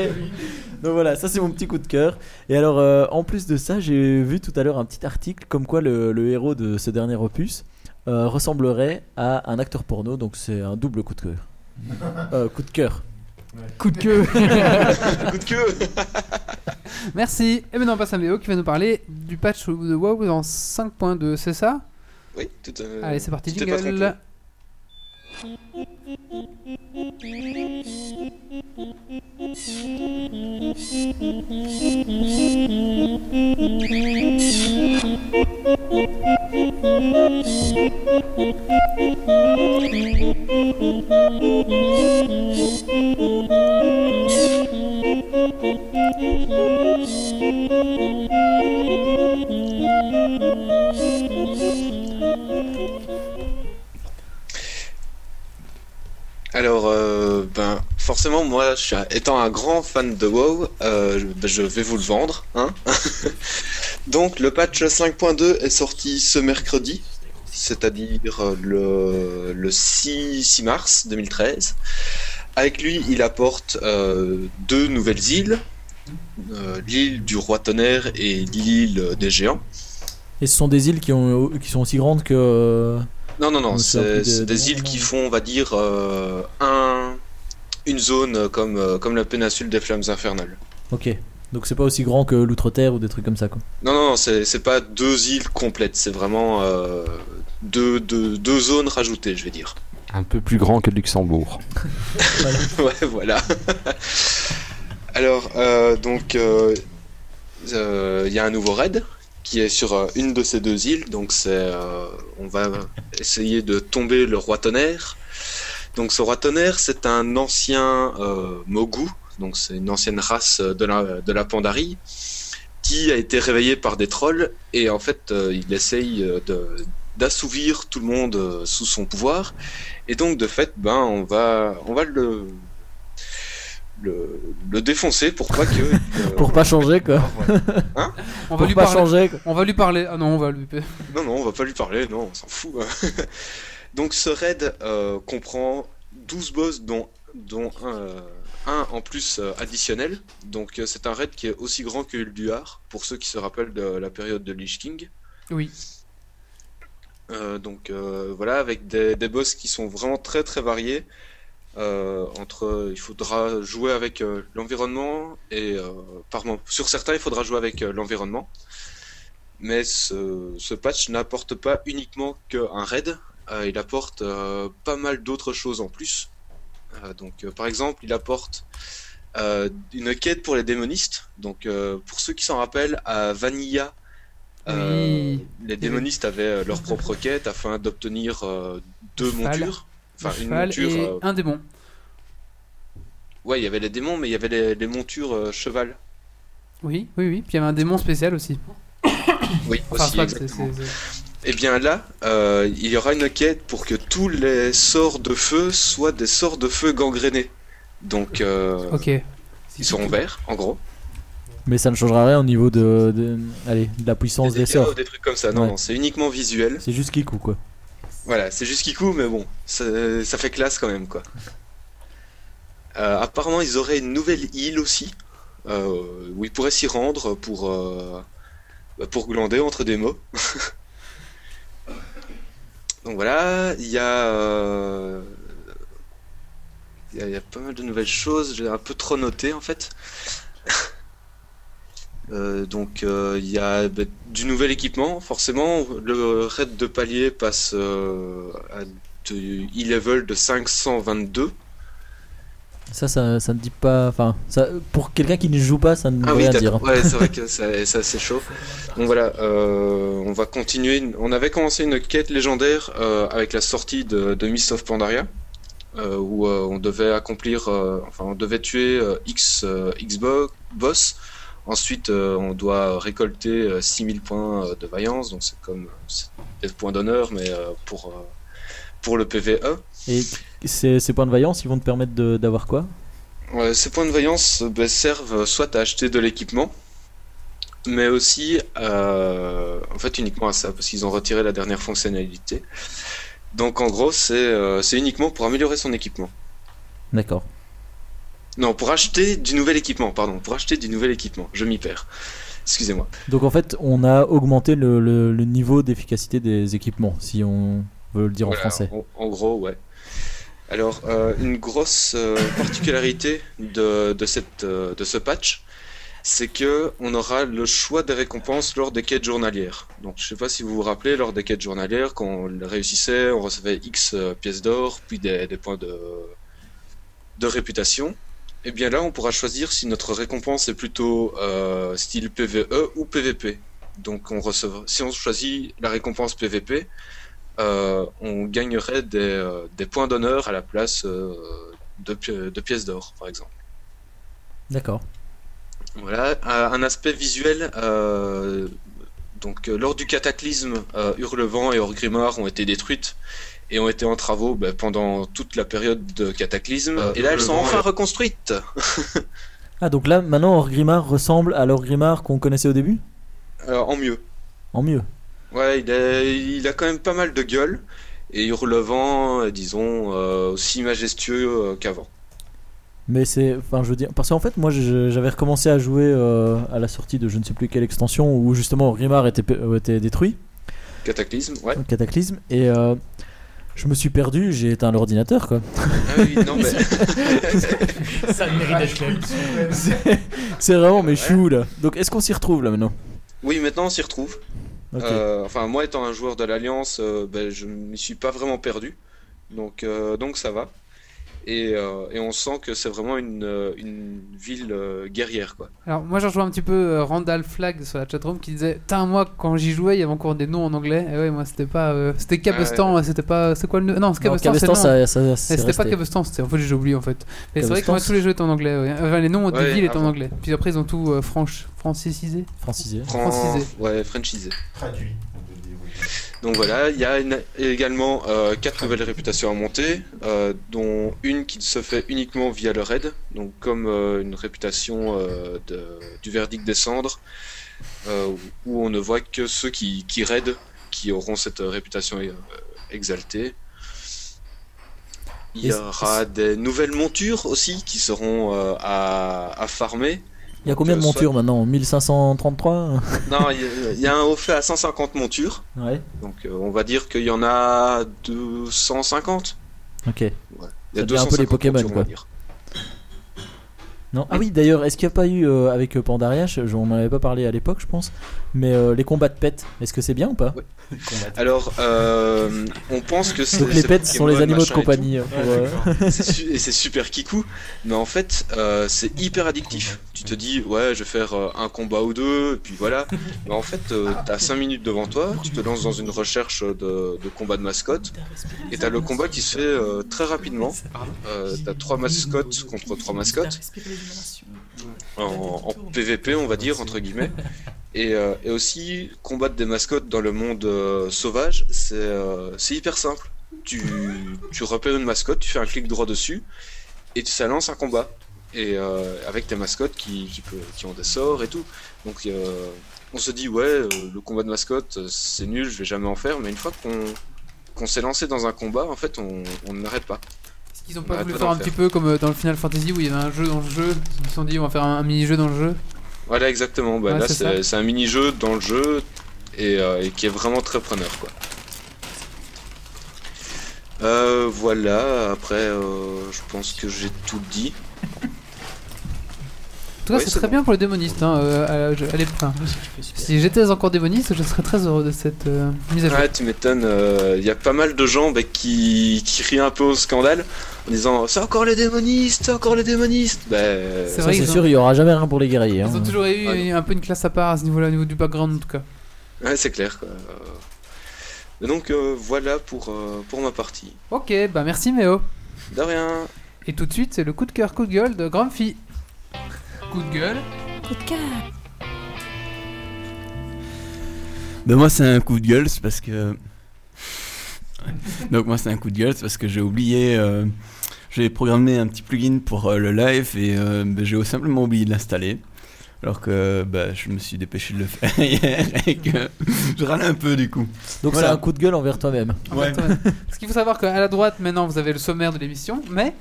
Donc voilà, ça c'est mon petit coup de cœur. Et alors euh, en plus de ça, j'ai vu tout à l'heure un petit article comme quoi le, le héros de ce dernier opus euh, ressemblerait à un acteur porno, donc c'est un double coup de cœur. Euh, coup de cœur. Coup de queue. Coup de queue Merci. Et maintenant on passe à Méo qui va nous parler du patch de WoW dans 5.2, c'est ça? Oui, tout euh, Allez, c'est parti, trompé. jingle. Alors, euh, ben, forcément, moi, je suis un- étant un grand fan de WoW, euh, je- ben, je vais vous le vendre. Hein Donc, le patch 5.2 est sorti ce mercredi, c'est-à-dire euh, le, le 6, 6 mars 2013. Avec lui, il apporte euh, deux nouvelles îles, euh, l'île du roi tonnerre et l'île des géants. Et ce sont des îles qui, ont, qui sont aussi grandes que. Non, non, non, c'est des îles qui font, on va dire, euh, un, une zone euh, comme, euh, comme la péninsule des Flammes Infernales. Ok. Donc c'est pas aussi grand que l'Outre-Terre ou des trucs comme ça quoi. Non, non, non, c'est c'est pas deux îles complètes, c'est vraiment euh, deux, deux, deux zones rajoutées, je vais dire. Un peu plus grand que Luxembourg. ouais, voilà. Alors, euh, donc, euh, euh, il y a un nouveau raid qui est sur euh, une de ces deux îles. Donc, c'est, euh, on va essayer de tomber le roi tonnerre. Donc, ce roi tonnerre, c'est un ancien euh, Mogu. Donc, c'est une ancienne race de la, de la Pandarie qui a été réveillé par des trolls et en fait, euh, il essaye euh, de d'assouvir tout le monde sous son pouvoir et donc de fait ben on va on va le le, le défoncer pour pas que euh, Pour pas changer quoi. Hein On va Pour lui pas parler. changer quoi. On va lui parler. Ah non, on va lui. non non on va pas lui parler non on s'en fout donc ce raid euh, comprend 12 boss dont dont un, euh, un en plus euh, additionnel donc c'est un raid qui est aussi grand que Ulduar pour ceux qui se rappellent de la période de Lich King Oui. Euh, donc euh, voilà, avec des, des boss qui sont vraiment très très variés. Euh, entre, il faudra jouer avec l'environnement et par sur certains il faudra jouer avec l'environnement. Mais ce, ce patch n'apporte pas uniquement qu'un raid, il apporte euh, pas mal d'autres choses en plus. Euh, donc euh, par exemple, il apporte euh, une quête pour les démonistes. Donc euh, pour ceux qui s'en rappellent, à Vanilla, euh, Oui. les démonistes avaient euh, leur propre quête afin d'obtenir euh, deux montures. Enfin, une monture. et euh, un démon. Ouais, il y avait les démons, mais il y avait les, les montures euh, cheval. Oui, oui, oui. Puis il y avait un démon spécial aussi. Oui, Enfin, aussi. Et bien là, euh, il y aura une quête pour que tous les sorts de feu soient des sorts de feu gangrénés. Donc, euh, Ok. ils seront verts, en gros. Mais ça ne changera rien au niveau de, de, allez, de la puissance des sorts. des trucs comme ça. Non, Ouais. non, c'est uniquement visuel. C'est juste Kiku quoi. Voilà, c'est juste Kiku, mais bon, ça, ça fait classe quand même, quoi. Euh, apparemment, ils auraient une nouvelle île aussi, euh, où ils pourraient s'y rendre pour, pour glander entre des mots. Donc voilà, il y a, euh, il y pas mal de nouvelles choses, j'ai un peu trop noté en fait. Euh, donc euh, il y a bah, du nouvel équipement, forcément. Le raid de palier passe à de e-level de 522. Ça, ça, ça ne dit pas. Enfin, ça, pour quelqu'un qui ne joue pas, ça ne veut Ah oui, rien dire. d'accord. Ouais, c'est vrai que ça- c'est assez chaud. Donc voilà, euh, on va continuer. On avait commencé une quête légendaire euh, avec la sortie de, de Mist of Pandaria, euh, où on devait accomplir, enfin, on devait tuer X, X bo- boss. Ensuite, on doit récolter euh, 6000 points de vaillance, donc c'est comme des points d'honneur, mais pour, pour le PVE. Et ces, ces points de vaillance, ils vont te permettre de- d'avoir quoi? Ouais, ces points de vaillance ben, servent soit à acheter de l'équipement, mais aussi, euh, en fait, uniquement à ça, parce qu'ils ont retiré la dernière fonctionnalité. Donc, en gros, c'est euh, c'est uniquement pour améliorer son équipement. D'accord. Non, pour acheter du nouvel équipement, pardon, pour acheter du nouvel équipement. Je m'y perds. Excusez-moi. Donc en fait, on a augmenté le, le- le niveau d'efficacité des équipements, si on veut le dire en français. En, en gros, ouais. Alors, euh, une grosse euh, particularité euh, de ce patch, c'est que on aura le choix des récompenses lors des quêtes journalières. Donc, je sais pas si vous vous rappelez, lors des quêtes journalières, quand on réussissait, on recevait X pièces d'or, puis des, points de, de réputation. Et bien là, on pourra choisir si notre récompense est plutôt style PVE ou PVP. Donc, on recevra, si on choisit la récompense PVP, euh, on gagnerait des, euh, des points d'honneur à la place euh, de, pi- de pièces d'or, par exemple. D'accord. Voilà, un aspect visuel. euh, donc, lors du cataclysme, euh, Hurlevent et Orgrimmar ont été détruites et ont été en travaux ben, pendant toute la période de cataclysme. Euh, et là, elles sont enfin et- reconstruites. Ah, donc là, maintenant, Orgrimmar ressemble à l'Orgrimmar qu'on connaissait au début? En mieux. En mieux. Ouais, il a, il a quand même pas mal de gueule. Et Hurlevent, euh, disons, euh, aussi majestueux euh, qu'avant. Mais c'est. Enfin, je veux dire. Parce qu'en fait, moi, j'avais recommencé à jouer euh, à la sortie de je ne sais plus quelle extension où justement Orgrimmar était, euh, était détruit, Cataclysme, ouais. Cataclysme, et euh, je me suis perdu, j'ai éteint l'ordinateur, quoi. Ah oui, non, mais. Ça mérite C'est vraiment mes choux, là. Donc, est-ce qu'on s'y retrouve là maintenant? Oui, maintenant on s'y retrouve. Euh, enfin, moi étant un joueur de l'Alliance, euh, ben, je m'y suis pas vraiment perdu. Donc, euh, donc ça va. Et, euh, et on sent que c'est vraiment une, euh, une ville euh, guerrière, quoi. Alors moi j'ai rejoint un petit peu euh, Randall Flag sur la chatroom qui disait Tain moi quand j'y jouais il y avait encore des noms en anglais et ouais moi c'était pas euh, c'était Cabestan c'était pas c'est quoi le nom? Non Cabestan c'est ça- ça- Et c'est c'était pas. Cabestan c'était en fait j'ai oublié en fait mais c'est vrai que moi, tous les jeux étaient en anglais ouais. Enfin, les noms des Ouais, villes étaient en anglais puis après ils ont tout euh, franche francisé Francisé Fran- francisé Ouais, franchisé. Traduit. Donc voilà, il y a une- également euh, quatre nouvelles réputations à monter, euh, dont une qui se fait uniquement via le raid, donc comme euh, une réputation de- du verdict des cendres, où on ne voit que ceux qui, qui raident qui auront cette réputation exaltée. Il y aura des nouvelles montures aussi qui seront à, à farmer. Il y a combien de montures maintenant? 1533 Non, il y a- il y, a un haut fait à 150 montures. Ouais. Donc euh, on va dire qu'il y en a 250. Ok. Il y a un peu les 250 Pokémon, montures, quoi. Non. Ah oui, d'ailleurs, est-ce qu'il n'y a pas eu euh, avec Pandaria, je- on n'en avait pas parlé à l'époque, je pense, mais euh, les combats de pets, est-ce que c'est bien ou pas Alors, euh, on pense que c'est. Donc les pets sont les animaux de et compagnie. euh, C'est et c'est super kikou, mais en fait, euh, c'est hyper addictif. Tu te dis, ouais, je vais faire euh, un combat ou deux, et puis voilà. Mais en fait, euh, t'as 5 minutes devant toi, tu te lances dans une recherche de, de combat de mascotte, et t'as le combat qui se fait euh, très rapidement. Euh, t'as 3 mascottes contre 3 mascottes. En, en PVP, on va dire, entre guillemets. Et, euh, et aussi, combattre des mascottes dans le monde euh, sauvage, c'est euh, hyper simple. Tu, tu repères une mascotte, tu fais un clic droit dessus, et ça lance un combat. Et euh, avec tes mascottes qui, qui, peut- qui ont des sorts et tout. Donc euh, on se dit, ouais, le combat de mascotte, c'est nul, je vais jamais en faire. Mais une fois qu'on s'est lancé dans un combat, en fait, on on n'arrête pas. Est-ce qu'ils ont On pas voulu pas faire un petit peu comme dans le Final Fantasy où il y avait un jeu dans le jeu Ils se sont dit on va faire un, un mini-jeu dans le jeu? Voilà, exactement. Bah, Ouais, là, c'est un mini-jeu dans le jeu et, euh, et qui est vraiment très preneur, quoi. Euh, voilà, après, euh, je pense que j'ai tout dit. Tout cas, c'est bon. bien pour les démonistes. Hein, euh, à- je- allez, enfin, si j'étais encore démoniste, je serais très heureux de cette euh, mise à jour. Ouais, tu m'étonnes, il y a pas mal de gens bah, qui, qui rient un peu au scandale en disant C'est encore les démonistes, c'est encore les démonistes Bah, C'est ça, vrai, c'est ils ont- sûr, il y aura jamais rien pour les guerriers. Ils hein. ont toujours eu Ah, un peu une classe à part à ce niveau-là, au niveau du background en tout cas. Ouais, c'est clair, quoi. Euh, Donc euh, voilà pour, euh, pour ma partie. Ok, bah merci Méo. De rien. Et tout de suite, c'est le coup de cœur, coup de gueule de Grumpy. Coup de gueule. Ben moi c'est un coup de gueule, c'est parce que... Donc moi c'est un coup de gueule, c'est parce que j'ai oublié... euh, J'ai programmé un petit plugin pour euh, le live et euh, ben, j'ai simplement oublié de l'installer. Alors que bah, je me suis dépêché de le faire hier et que je râle un peu du coup. Donc Voilà. c'est un coup de gueule envers toi-même. Ouais. Parce qu'il faut savoir qu'à la droite, maintenant, vous avez le sommaire de l'émission, mais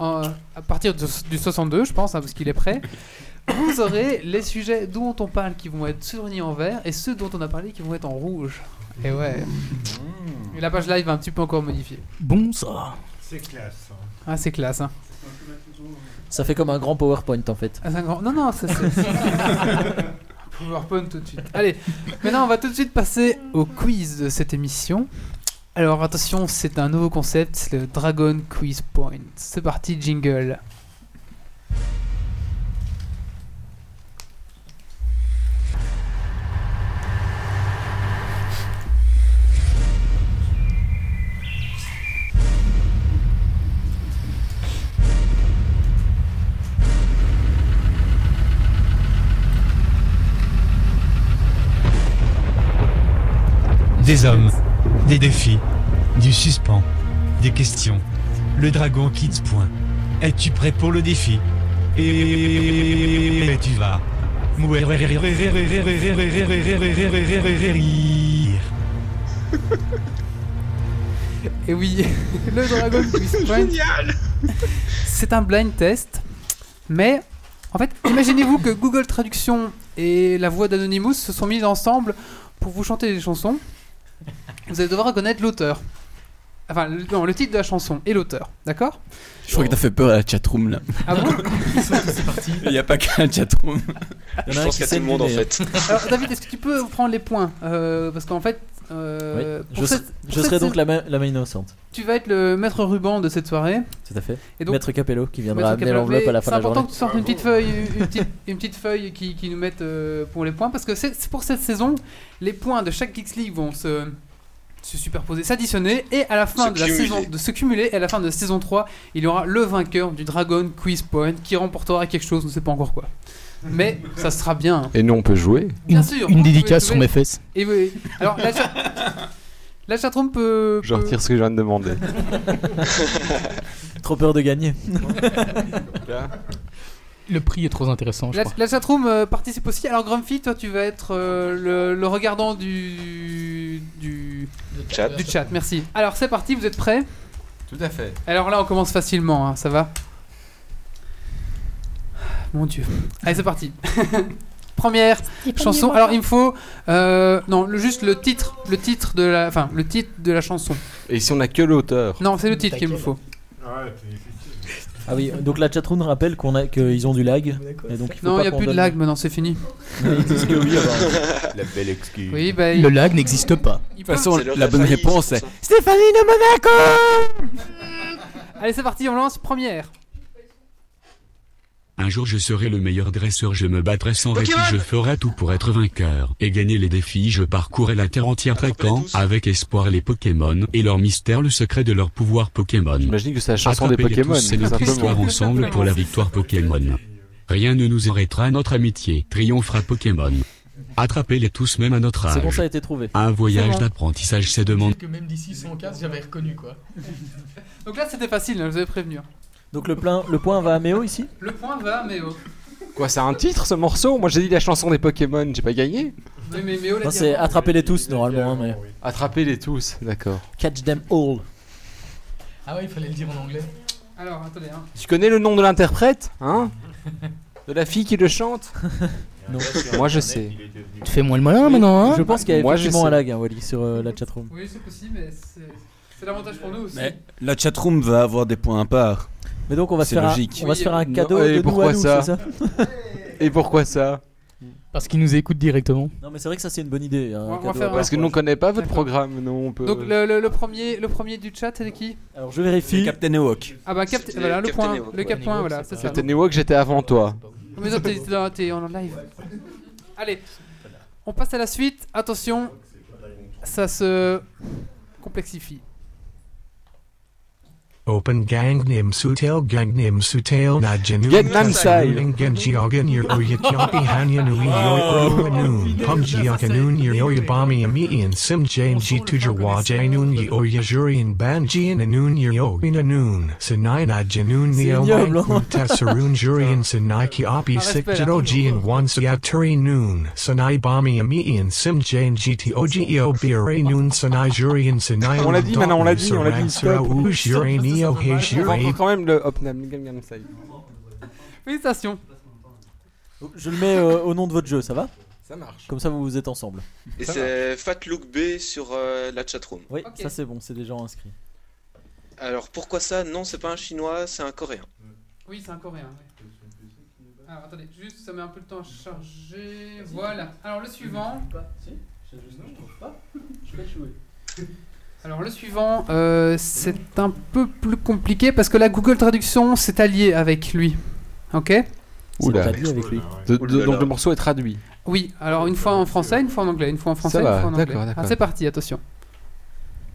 à partir de- du 62, je pense, hein, parce qu'il est prêt, vous aurez les sujets dont on parle qui vont être surlignés en vert et ceux dont on a parlé qui vont être en rouge. Et ouais. Et la page live va un petit peu encore modifier. Bon, ça. C'est classe. hein. Ah, c'est classe, hein. Ça fait comme un grand PowerPoint en fait. Ah, c'est un grand- Non, non, c'est. c'est- PowerPoint tout de suite. Allez, maintenant on va tout de suite passer au quiz de cette émission. Alors attention, c'est un nouveau concept, le Dragon Quiz Point. C'est parti, jingle. Des hommes, des défis, du suspens, des questions. Le dragon quitte point. Es-tu prêt pour le défi? Et tu vas. Et oui, le Dragon Point. C'est un blind test, mais en fait, imaginez-vous que Google Traduction et la voix d'Anonymous se sont mises ensemble pour vous chanter des chansons. Vous allez devoir reconnaître l'auteur. Enfin, le, non, le titre de la chanson et l'auteur, d'accord Je crois que t'as fait peur à la chatroom là. Ah bon Il n'y a pas qu'un chatroom. Il y en a Je pense qui qu'à tout sait le monde en fait. Alors, David, est-ce que tu peux prendre les points Euh, Parce qu'en fait, euh, Oui. Je, cette- serai- je donc la main, la main innocente. tu vas être le maître ruban de cette soirée. Tout à fait. Et donc, Maître Capello qui viendra amener l'enveloppe à la fin de la C'est important journée. que tu sortes une petite feuille, une petite, une petite feuille qui, qui nous mette euh, pour les points, parce que c'est c'est pour cette saison, les points de chaque Geeks League vont se, se superposer, s'additionner, et à la fin Se de la cumuler. saison, de se cumuler, et à la fin de saison 3, il y aura le vainqueur du Dragon Quiz Point qui remportera quelque chose, on ne sait pas encore quoi. Mais ça sera bien. Et nous, on peut jouer. Bien Une, sûr, une vous dédicace sur mes fesses. Et oui. Alors, la, chat... la chatroom peut. Je peut- retire ce que je viens de demander. Trop peur de gagner. Le prix est trop intéressant, je La, crois. la chatroom euh, participe aussi. Alors Grumpy, toi tu vas être euh, le, le regardant du, du, Chat. du chat. Merci. Alors c'est parti, vous êtes prêts? Tout à fait. Alors là on commence facilement, hein, ça va? Mon dieu. Allez c'est parti. Première chanson. Alors il me faut euh, non le, juste le titre, le titre de la, enfin le titre de la chanson. Et si on a que l'auteur? Non c'est le titre qu'il me faut. Ouais, c'est difficile. Ah oui, donc la chatroom rappelle qu'on a qu'ils ont du lag. Et donc il faut Non pas il y a qu'on plus de donne- lag maintenant, c'est fini. Ils disent que oui, alors. La belle excuse. Oui bah Le lag n'existe pas. De toute façon, C'est la bonne réponse c'est est pour. Stéphanie de Monaco Allez c'est parti, on lance première. Un jour je serai le meilleur dresseur, je me battrai sans répit, je ferai tout pour être vainqueur. Et gagner les défis, je parcourrai la terre entière traquant avec espoir les Pokémon et leur mystère, le secret de leur pouvoir Pokémon. J'imagine que c'est la chanson des Attrapez-les Pokémon. tous, c'est notre histoire ensemble pour la victoire Pokémon. Rien ne nous arrêtera, notre amitié triomphera Pokémon. Attrapez-les tous même à notre C'est bon, âge. ça a été trouvé. Un voyage d'apprentissage, c'est demande. Que même d'ici 115, j'avais reconnu quoi. Donc là c'était facile, hein, je vous avais prévenu. Donc le, plein, le point va à Méo ici Le point va, mais oh. Quoi, c'est un titre ce morceau? Moi j'ai dit la chanson des Pokémon, j'ai pas gagné. Mais, l'a Non, dit c'est avant. attraper-les tous normalement, hein, mais Attrapez-les tous, d'accord. catch them all. Ah ouais, il fallait le dire en anglais. Alors attendez, hein. Tu connais le nom de l'interprète Hein? De la fille qui le chante? Non. Moi je sais. Tu fais moins le malin maintenant, hein? Je pense qu'il y a Moi, je effectivement sais. un lag, hein, Wally, sur euh, la chatroom. Oui, c'est possible, mais c'est c'est l'avantage pour nous aussi. Mais la chatroom va avoir des points à part. Mais donc on va se faire, un, on va se faire un Non, cadeau et de nous pourquoi à nous, ça Et pourquoi ça Parce qu'ils nous écoutent directement. Non mais c'est vrai que ça c'est une bonne idée. On va- faire un- Parce que nous on connaît pas votre programme, non on peut... Donc le, le- le premier, le premier du chat, c'est qui Alors je vérifie. Captain Ewok. Ah bah Cap- C'était voilà, le Captain point, Ewok, le ouais. cap point, voilà, ça. Captain Ewok, j'étais avant toi. Mais t'es- t'es en live. Allez, on passe à la suite. Attention, ça se complexifie. Open Gangnam Sutel Gangnam Sutel Najinu Gangnam Style Genjiagan Yuroya Chopi Hanyan Uyo Noon Pumjiaka Noon Yuroya Bami Amian Sim Jane G Tujarwa Janun Yoya Jurian Banjian Noon Yurogina Noon Sinai Najinun Neo Tasarun Jurian Sinai Kiapi Sikjiro Gian Wan Siaturi Noon Sinai Bami Amian Sim Jane G Togio Bire Noon Sinai Jurian Sinai On l'a dit maintenant, on l'a dit, on l'a dit. Va Hejure encore quand même le Gangnam Style. Félicitations. Je le mets euh, au nom de votre jeu, ça va? Ça marche. Comme ça, vous vous êtes ensemble. Et c'est Fat Look B sur euh, la chatroom. Oui, Ok. ça c'est bon, c'est déjà inscrit. Alors pourquoi ça? Non, c'est pas un chinois, c'est un coréen. Oui, c'est un coréen. ouais. Alors attendez, juste ça met un peu de temps à charger. Voilà. Alors le suivant. Alors le suivant, euh, c'est un peu plus compliqué parce que la Google Traduction s'est alliée avec lui. Ok? Oula. Avec lui. De- de- donc le morceau est traduit. Oui, alors une fois en français, une fois en anglais, une fois en français, Ça une va, fois en anglais. d'accord, d'accord. Ah, c'est parti, attention.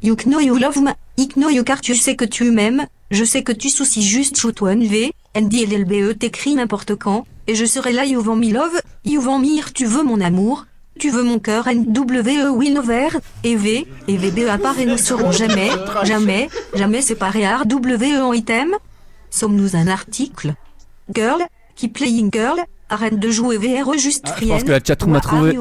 You know you love me, I know you car tu sais que tu m'aimes, je sais que tu soucies juste shoot one V, NDLLBE E t'écris n'importe quand, et je serai là you want me love, you want me here, tu veux mon amour, tu veux mon cœur NWE win over, et V, et VBE à part et nous serons jamais, jamais, jamais séparés RWE en item. Sommes-nous un article? Girl, keep playing girl, arrête de jouer VRE juste Ah, je pense que la chatroom a trouvé.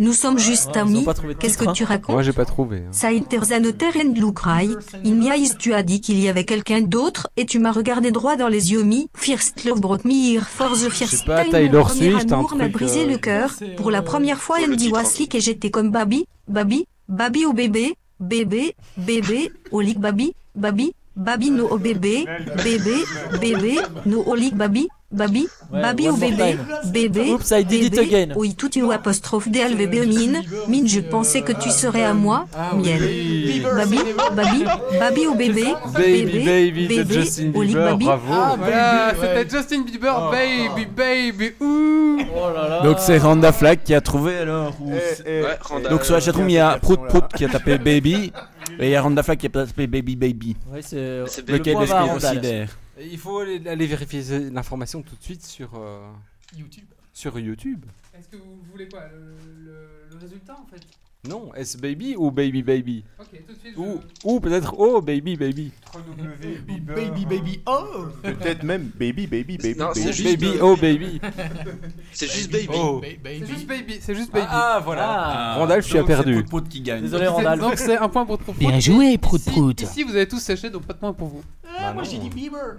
Nous sommes juste amis, qu'est-ce que hein. tu racontes Moi j'ai pas trouvé. hein. Saïterzanoter and Lucrai, in my eyes tu as dit qu'il y avait quelqu'un d'autre, et tu m'as regardé droit dans les yeux mi, First love brought me here for the first pas, time, Taylor mon premier Swift, amour m'a brisé euh, le cœur, pour la euh, première fois Andy titre, was slick et j'étais comme Babi, Babi, Babi au bébé, bébé, bébé, au lit Babi, Babi, Babi no au bébé, bébé, bébé, no au lit Babi, Babi, Babi au bébé, bébé, Oops, I did it again. oui tout you apostrophe DLVB mine, mine je pensais que tu serais à moi, miel. Babi, Babi, Babi au bébé, Baby, bébé, bébé, au lit Babi. bravo. Ah voilà, ouais. c'était Justin Bieber, baby, baby, ouh Oh. Donc c'est Randa Flag qui a trouvé alors Ouais, Randa. Donc sur la chatroom il y a Prout Prout qui a tapé Baby et il y a Randa Flag qui a tapé Baby Baby. Ouais, c'est C'est le Lequel point est-ce considère Il faut aller, aller vérifier l'information tout de suite sur, euh, YouTube. sur YouTube. Est-ce que vous voulez quoi le, le- le résultat en fait? Non, est-ce baby ou baby baby Ok, tout de suite. Ou, ou peut-être oh baby baby. Baby, baby, oh Peut-être même baby, baby, baby, Non, c'est baby. juste- Baby oh baby. C'est juste baby. Oh. C'est juste baby, c'est juste baby. Ah voilà. Ah. Randall, tu as perdu. Prout Prout qui gagne. Désolé C'est- Randall. Donc c'est un point pour Prout Bien joué, Prout ici- Prout. Ici vous avez tous séché, donc pas de point pour vous. Bah moi j'ai dit Bieber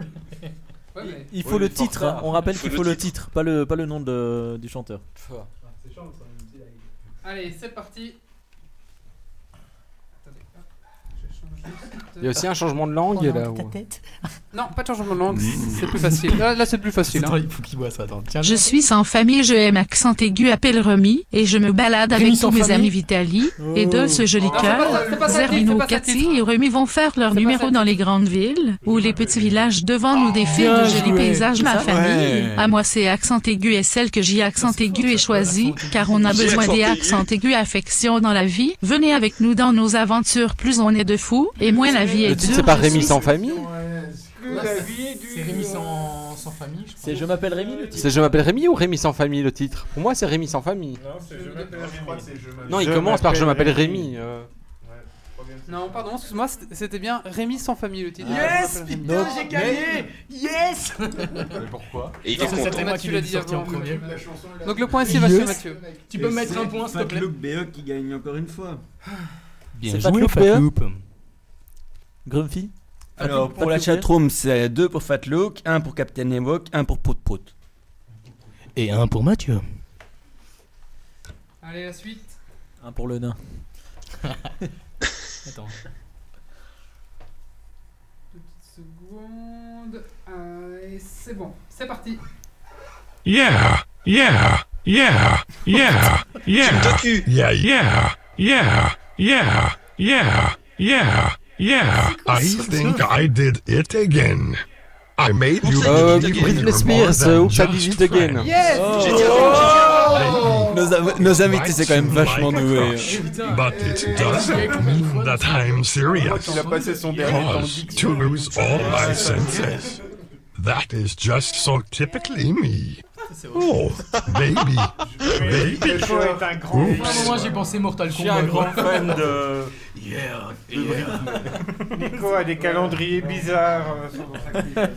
Il faut le titre, on rappelle il qu'il faut le le titre, pas le, pas le nom de, du chanteur. Allez, c'est parti. Attendez, hop, je change juste. Il y a aussi un changement de langue là. Non, pas de changement de langue, c'est plus facile. Là, là, c'est plus facile. hein. Il faut qu'il voit ça, attends. Tiens, Je suis sans famille, je aime accent aigu, appelle Remy, et je me balade Rémi avec tous mes amis Vitali, et deux ce joli c'est pas cœur. Zermino, Cathy et Remy vont faire leur numéro dans les grandes villes, ou les petits villages devant nous défilent de jolis paysages, ma famille. À moi, c'est accent aigu et celle que j'ai accent aigu est choisie, car on a besoin des aigu. accents aigus affection dans la vie. Venez avec nous dans nos aventures, plus on est de fous, et moins la vie est Le titre dure. c'est pas Je Rémi suis- sans famille C'est Rémi sans, sans famille, je crois. C'est Je m'appelle Rémi le titre. C'est Je m'appelle Rémi ou Rémi sans famille le titre? Pour moi c'est Rémi sans famille. Non, il Je commence par Je m'appelle m'appelle Rémi. Rémi. euh. Non, pardon, excuse-moi, c'était c'était bien Rémi sans famille le titre. Yes, Je m'appelle Rémi. putain, j'ai gagné Yes pourquoi? Et il est Parce que content. moi qui Mathieu l'ai l'a dit sorti en avant. premier. Donc le point ici va chez Yes. Mathieu. Tu peux me mettre un point, s'il te plaît? BE qui gagne encore une fois. Bien C'est joué, Fat Loop, Fatloop. Grumpy Alors Fat pour la chatroom c'est 2 pour Fatlook, 1 pour Captain Ewok, 1 pour Prout Prout. Et un pour Mathieu. Allez, la suite. Un pour le nain. Attends. Deux petites secondes. Euh, et c'est bon, c'est parti. Yeah, yeah, yeah, yeah, yeah, Docu. yeah, yeah, yeah, yeah, yeah, yeah, yeah. I think I did it again. I made you Euh, believe Britney you Spears, more than Oops, I Did just It Again. friends. Yes J'ai oh. dit Nos, av- nos invités, c'est quand même vachement doué. But it doesn't mean that I'm serious. Il a passé son dernier Cause to lose all my senses. That is just so typically me. Oh, baby. Baby. Nico est un grand Oups. À un moment, j'ai pensé Mortal Je suis Kombat. un quoi. grand fan de. Nico a des calendriers bizarres euh, sur sa cuisine.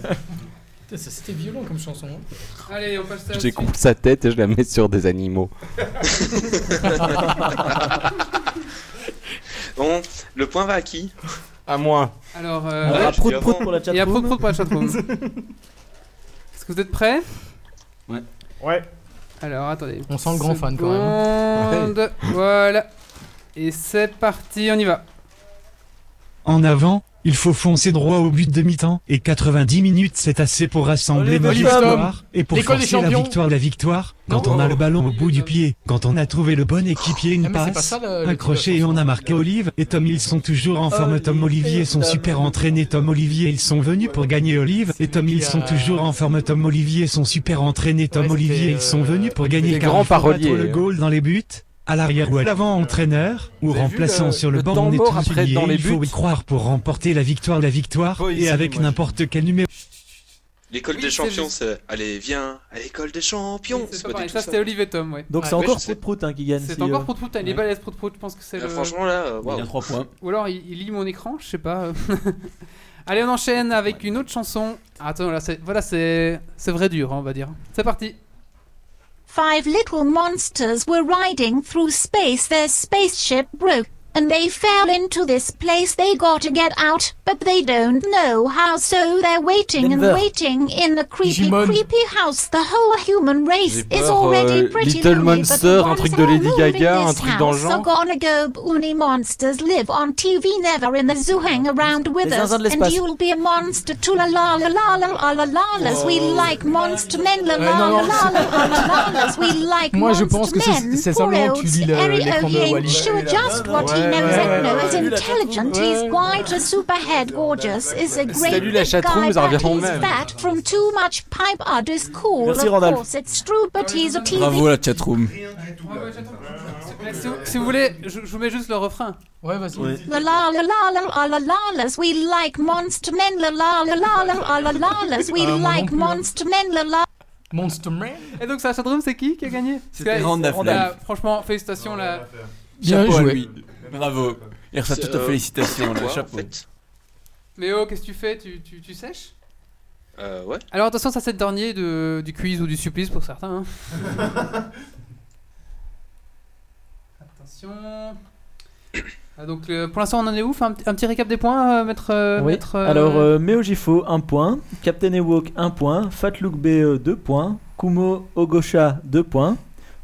Putain, ça, C'était violent comme chanson. hein. Allez, on passe à la Je suite. découpe sa tête et je la mets sur des animaux. Bon, le point va à qui? À moi. Alors, On euh, aura Ouais, je prout dis prout avant. pour la il y a chatroom. Prout Prout pour la chatroom. Est-ce que vous êtes prêts? Ouais. Alors, attendez. On sent le grand fan, quand même. Seconde. Voilà. Et c'est parti, on y va. En avant, il faut foncer droit au but de mi-temps, et 90 minutes c'est assez pour rassembler nos victoires, et pour forcer la victoire la victoire, quand Non. on a le ballon au bout du pied, quand on a trouvé le bon équipier, Ah, une pas passe, ça, le- le un crochet et on a marqué Olive, et Tom ils sont toujours en forme, Tom Olivier sont super entraînés, Tom Olivier ils sont venus pour gagner Olive, et Tom ils sont toujours en forme, Tom Olivier sont super entraînés, Tom Olivier ils sont euh, venus pour gagner car il faut le goal dans les buts. À l'arrière ou à l'avant entraîneur, ou remplaçant le- sur le, le banc, on est tous après liés, dans les il faut y croire pour remporter la victoire, la victoire, et avec n'importe quel numéro. L'école Oui, des champions, c'est allez, viens à l'école des champions. C'est C'est pas pas pareil. Ça, c'était Olive et Tom, ouais. Donc Ouais, c'est ouais, encore prout prout hein, qui gagne. C'est si, encore euh, Prout Prout, il est balèze Prout Prout, je pense que c'est Ah, le... Franchement là, euh, Il y a 3 points. Ou alors il, il lit mon écran, je sais pas. Allez, on enchaîne avec une autre chanson. Attends, là, voilà, c'est c'est vrai dur, hein, on va dire. C'est parti. Five little monsters were riding through space. Their spaceship broke. And they fell into this place. They got to get out, but they don't know how. So they're waiting and waiting in the creepy, Digimon. creepy house. The whole human race J'ai is already euh, pretty Little lonely, but Monster, the un ones truc de who Lady live Gaga, in un this truc dans le house genre. Are gonna go boony monsters live on TV, never in the zoo. Hang around with Les us, and you'll be a monster too. La la la la la la la la. We like monster men. La la la la la la la. We like Moi, je monster pense que c'est- men. c'est simplement que tu lis le- Harry l'écran de O'Hare, Wally. knows it knows intelligent. He's quite a superhead gorgeous. Is a great big guy, Bravo la chatroom. Si vous voulez, je vous mets juste le refrain. La la la la la la Et donc Sacha Drum, c'est qui qui a gagné Franchement, félicitations là. Bien joué. Bravo. Il reçoit toutes Euh, nos félicitations, quoi, là. Chapeau. Léo, qu'est-ce que tu fais? Tu, tu, tu sèches? Euh, ouais. Alors attention, ça c'est le dernier de, du quiz ou du supplice pour certains. hein. attention. Ah, donc euh, pour l'instant on en est où? Un, petit- un petit récap des points, euh, maître, euh, Oui. maître, euh, Alors, euh, Meo Gifo, 1 point. Captain Ewok, 1 point. Fatlook BE, 2 points. Kumo Ogosha, 2 points.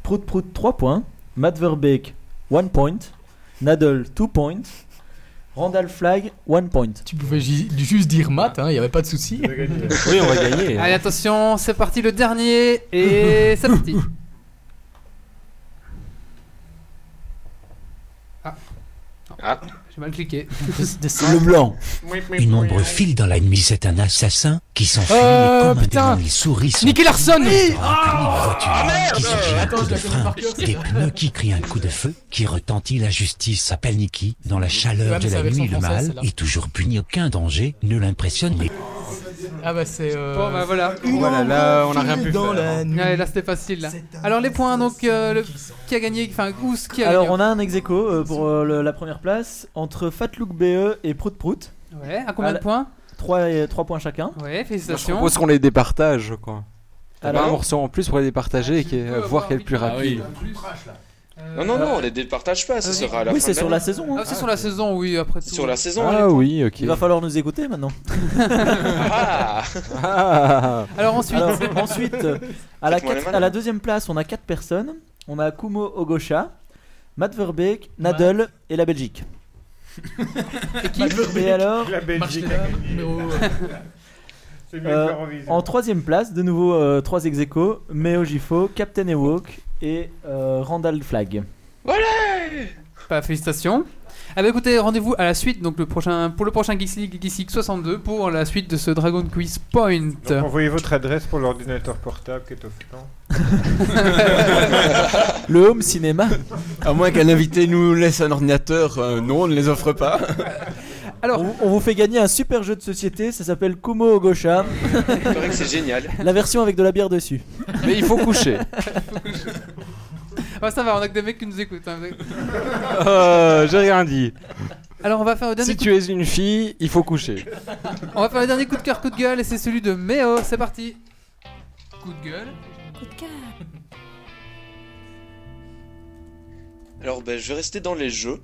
Prout Prout, 3 points. Matt Verbeek, 1 point. Nadal, 2 points. Randall Flag, 1 point. Tu pouvais ju- juste dire mat, il n'y avait pas de souci. Oui, on va gagner. Allez attention, c'est parti le dernier et c'est parti. Ah. Ah. J'ai mal cliqué. Le blanc. Une ombre file dans la nuit, c'est un assassin qui s'enfuit Euh, et comme un putain. démon, il sourit son Nicky Larson Ah qui surgit un coup de frein, des pneus qui crient un coup de feu, qui retentit la justice s'appelle Nicky. Dans la chaleur de la nuit, le mal est toujours puni, aucun danger ne l'impressionne. Ah bah c'est... Euh... Bon bah voilà. Voilà, là, on a rien pu faire. Ouais, là c'était facile là. Alors les points donc euh, le- qui a gagné enfin où qui a Alors, gagné on a un ex aequo, euh, pour euh, le- la première place entre Fatlook BE et Prout Prout. Ouais, à combien À de la- points 3, et, 3 points chacun. Ouais, Moi, je félicitations. propose qu'on les départage, quoi. T'as Alors pas un morceau en plus pour les départager et qui- peux voir quel est le plus rapide. Euh, Non, non, non, on les départage pas, ça vas-y. sera à la Oui, fin c'est de sur la l'année. saison. hein. Ah, c'est sur la saison, oui, après tout. Sur la saison, Ah allez. oui, ok. Il va falloir nous écouter maintenant. Ah Ah. Alors ensuite, Alors, ensuite, euh, à la, Faites-moi les quatre- malins. à la deuxième place, on a 4 personnes. On a Kumo Ogosha, Matt Verbeek, Nadal et la Belgique. Et alors, La Belgique. Marcella, numéro... C'est mieux Euh, l'Eurovision. en troisième place, de nouveau 3 ex aequo, Meo Gifo, Captain Ewok et euh, Randall Flag. Voilà Bah, félicitations. Ah bah écoutez, rendez-vous à la suite, donc le prochain, pour le prochain Geeks League, Geeks League 62, pour la suite de ce Dragon Quiz Point. Donc, envoyez votre adresse pour l'ordinateur portable qui est offert. Le home cinéma. À moins qu'un invité nous laisse un ordinateur, euh, non, on ne les offre pas. Alors, on, on vous fait gagner un super jeu de société, ça s'appelle Kumo Ogosha. Que c'est génial. La version avec de la bière dessus. Mais il faut coucher. Ah, ça va, on a que des mecs qui nous écoutent. hein. Euh, J'ai rien dit. Alors, on va faire le dernier Si coup tu es une fille, il faut coucher. On va faire le dernier coup de cœur, coup de gueule, et c'est celui de Méo. C'est parti. Coup de gueule. Coup de cœur. Alors, ben, je vais rester dans les jeux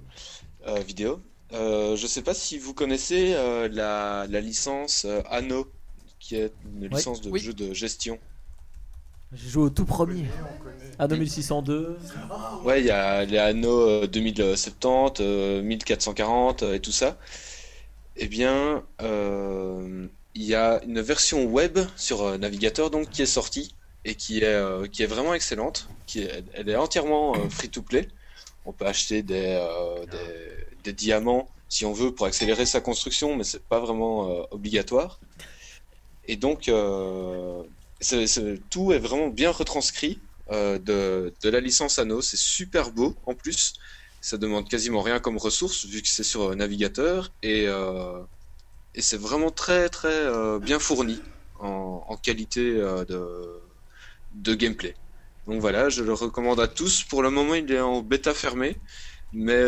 euh, vidéo. Euh, je sais pas si vous connaissez euh, la, la licence euh, Anno, qui est une Ouais. licence de Oui. jeu de gestion. J'ai joué au tout premier. À 2602. Ouais, il y a les Anno euh, 2070, euh, 1440 euh, et tout ça. Eh bien, il y a une version web sur navigateur donc qui est sortie et qui est, qui est vraiment excellente. Qui est, elle est entièrement euh, free-to-play. On peut acheter des, des, des diamants si on veut pour accélérer sa construction, mais c'est pas vraiment euh, obligatoire. Et donc, euh, tout est vraiment bien retranscrit euh, de, de la licence Anno. C'est super beau en plus. Ça demande quasiment rien comme ressource vu que c'est sur navigateur et, et c'est vraiment très très bien fourni en, qualité de, de gameplay. Donc voilà, je le recommande à tous. Pour le moment, il est en bêta fermée, mais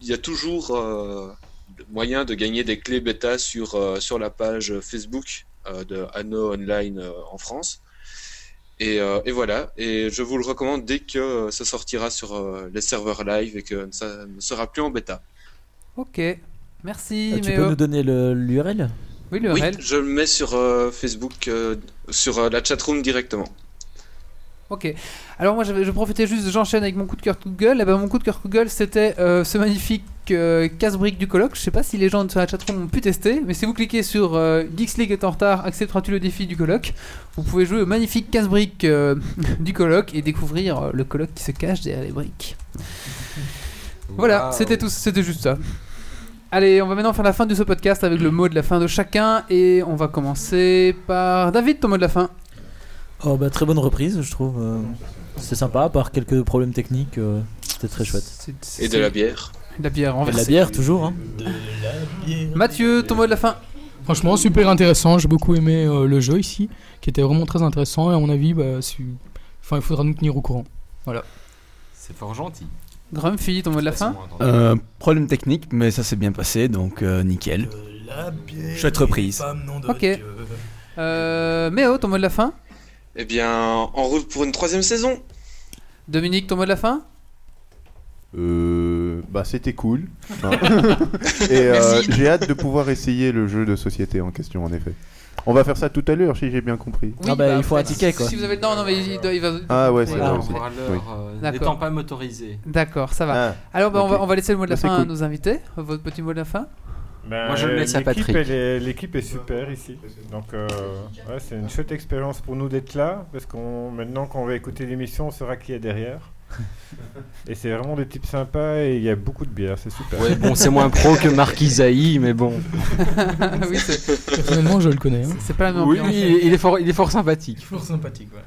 y a toujours euh, moyen de gagner des clés bêta sur, euh, sur la page Facebook euh, de Anno Online euh, en France. Et, euh, et voilà, et je vous le recommande dès que ça sortira sur euh, les serveurs live et que ça ne sera plus en bêta. Ok. Merci, tu Méo. peux nous donner l'URL? Oui, Oui, l'URL. je le mets sur euh, Facebook, euh, sur euh, la chatroom directement. Ok. Alors moi, je profitais juste, j'enchaîne avec mon coup de cœur, gueule. Et ben, mon coup de cœur, gueule, c'était euh, ce magnifique euh, casse-brique du colloque. Je sais pas si les gens sur la chatroom ont pu tester, mais si vous cliquez sur euh, Geeks League est en retard, accepteras-tu le défi du colloque? Vous pouvez jouer au magnifique casse-brique euh, du colloque et découvrir le colloque qui se cache derrière les briques. Voilà, c'était tout, c'était juste ça. Allez, on va maintenant faire la fin de ce podcast avec le mot de la fin de chacun et on va commencer par David, ton mot de la fin. Oh bah très bonne reprise, je trouve. euh, C'est sympa, à part quelques problèmes techniques, euh, c'était très chouette. Et de la bière. De la bière Et de la bière toujours. Hein. Mathieu, ton mot de la fin. Franchement, super intéressant. J'ai beaucoup aimé euh, le jeu ici, qui était vraiment très intéressant. Et à mon avis, bah, enfin, il faudra nous tenir au courant. Voilà. C'est fort gentil. Grumpy, ton mot de la fin Euh, problème technique, mais ça s'est bien passé, donc euh, nickel. Chouette reprise. Ok. Euh, Méo, ton mot de la fin. Eh bien, en route pour une troisième saison. Dominique, ton mot de la fin? Euh, bah c'était cool. Hein. Et euh, j'ai hâte de pouvoir essayer le jeu de société en question en effet. On va faire ça tout à l'heure si j'ai bien compris. Ah bah, il faut un ticket, quoi. Si vous avez le temps, non, mais il, doit- il va. Ah ouais, c'est il vrai Oui. euh, D'accord. n'étant pas motorisé. D'accord, ça va. Ah, Alors, bah, on, ok. va, on va laisser le mot de la Bah, c'est fin à cool. nos invités. Votre petit mot de la fin? Ben, Moi, je le laisse à l'équipe, Patrick. est- L'équipe est super ici. Donc, euh, ouais, c'est une chouette expérience pour nous d'être là. Parce qu'on maintenant, quand on va écouter l'émission, on saura qui est derrière. et c'est vraiment des types sympas et il y a beaucoup de bière. C'est super. Ouais, bon, c'est moins pro que Marc Isaïe, mais bon. oui, Personnellement, je le connais. hein. c'est pas la même Oui, il est fort, il est fort sympathique. Toujours sympathique, ouais.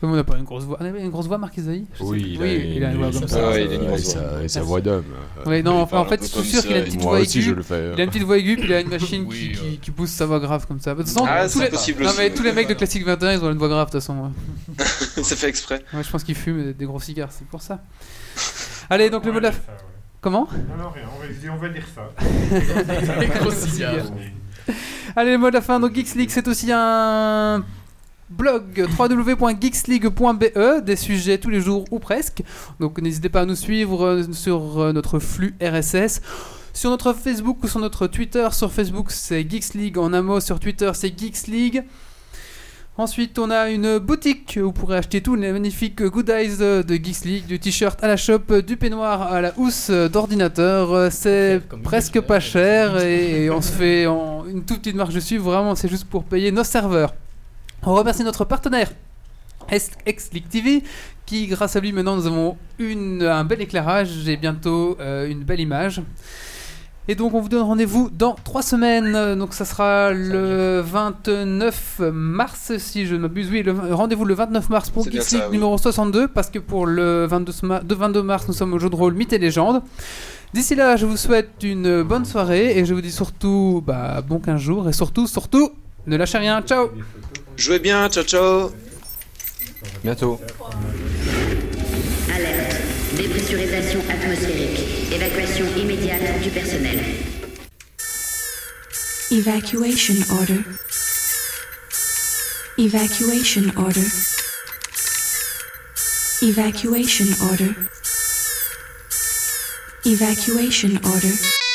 Comme on n'a pas une grosse voix. On avait une grosse voix, Marc Isaïe Oui, il a, oui, il a une voix comme ça. Ouais, il a une grosse voix. Et sa voix d'homme. Oui, non, enfin, en fait, je suis sûr qu'il a une petite voix aussi, aiguë. je le fais. Il a une petite voix aiguë, puis il a une machine Oui, qui, euh. qui, qui pousse sa voix grave comme ça. De toute façon, Ah, tous, c'est les... possible non, aussi. mais tous les mecs de Classique 21, ils ont une voix grave de toute façon. c'est fait exprès. Ouais, je pense qu'ils fument des gros cigares, c'est pour ça. Allez, donc le mot de la fin. Comment? Non, non, rien. On va, dire ça. Gros cigares. Allez, le mot de la fin. Donc, Geeks League, c'est aussi un blog www.geeksleague.be des sujets tous les jours ou presque. Donc, n'hésitez pas à nous suivre euh, sur euh, notre flux RSS. Sur notre Facebook ou sur notre Twitter, sur Facebook c'est Geeks League, en un mot sur Twitter c'est Geeks League. Ensuite, on a une boutique où vous pourrez acheter tous les magnifiques goodies de Geeks League, du t-shirt à la shop, du peignoir à la housse d'ordinateur. C'est presque pas cher et on se fait en une toute petite marge dessus. Vraiment, c'est juste pour payer nos serveurs. On remercie notre partenaire ex-League TV, qui grâce à lui maintenant nous avons une, un bel éclairage et bientôt euh, une belle image. Et donc on vous donne rendez-vous dans trois semaines. Donc ça sera le 29 mars, si je ne m'abuse. Oui, rendez-vous le 29 mars pour Geeks League oui. numéro 62, parce que pour le 22, ma- de 22 mars, nous sommes au jeu de rôle Mythes et légendes. D'ici là, je vous souhaite une bonne soirée et je vous dis surtout bah, bon 15 jours et surtout, surtout, ne lâchez rien. Ciao Jouez bien, ciao ciao Bientôt. Alerte. Dépressurisation atmosphérique. Évacuation immédiate du personnel. Evacuation order. Evacuation order. Evacuation order. Evacuation order.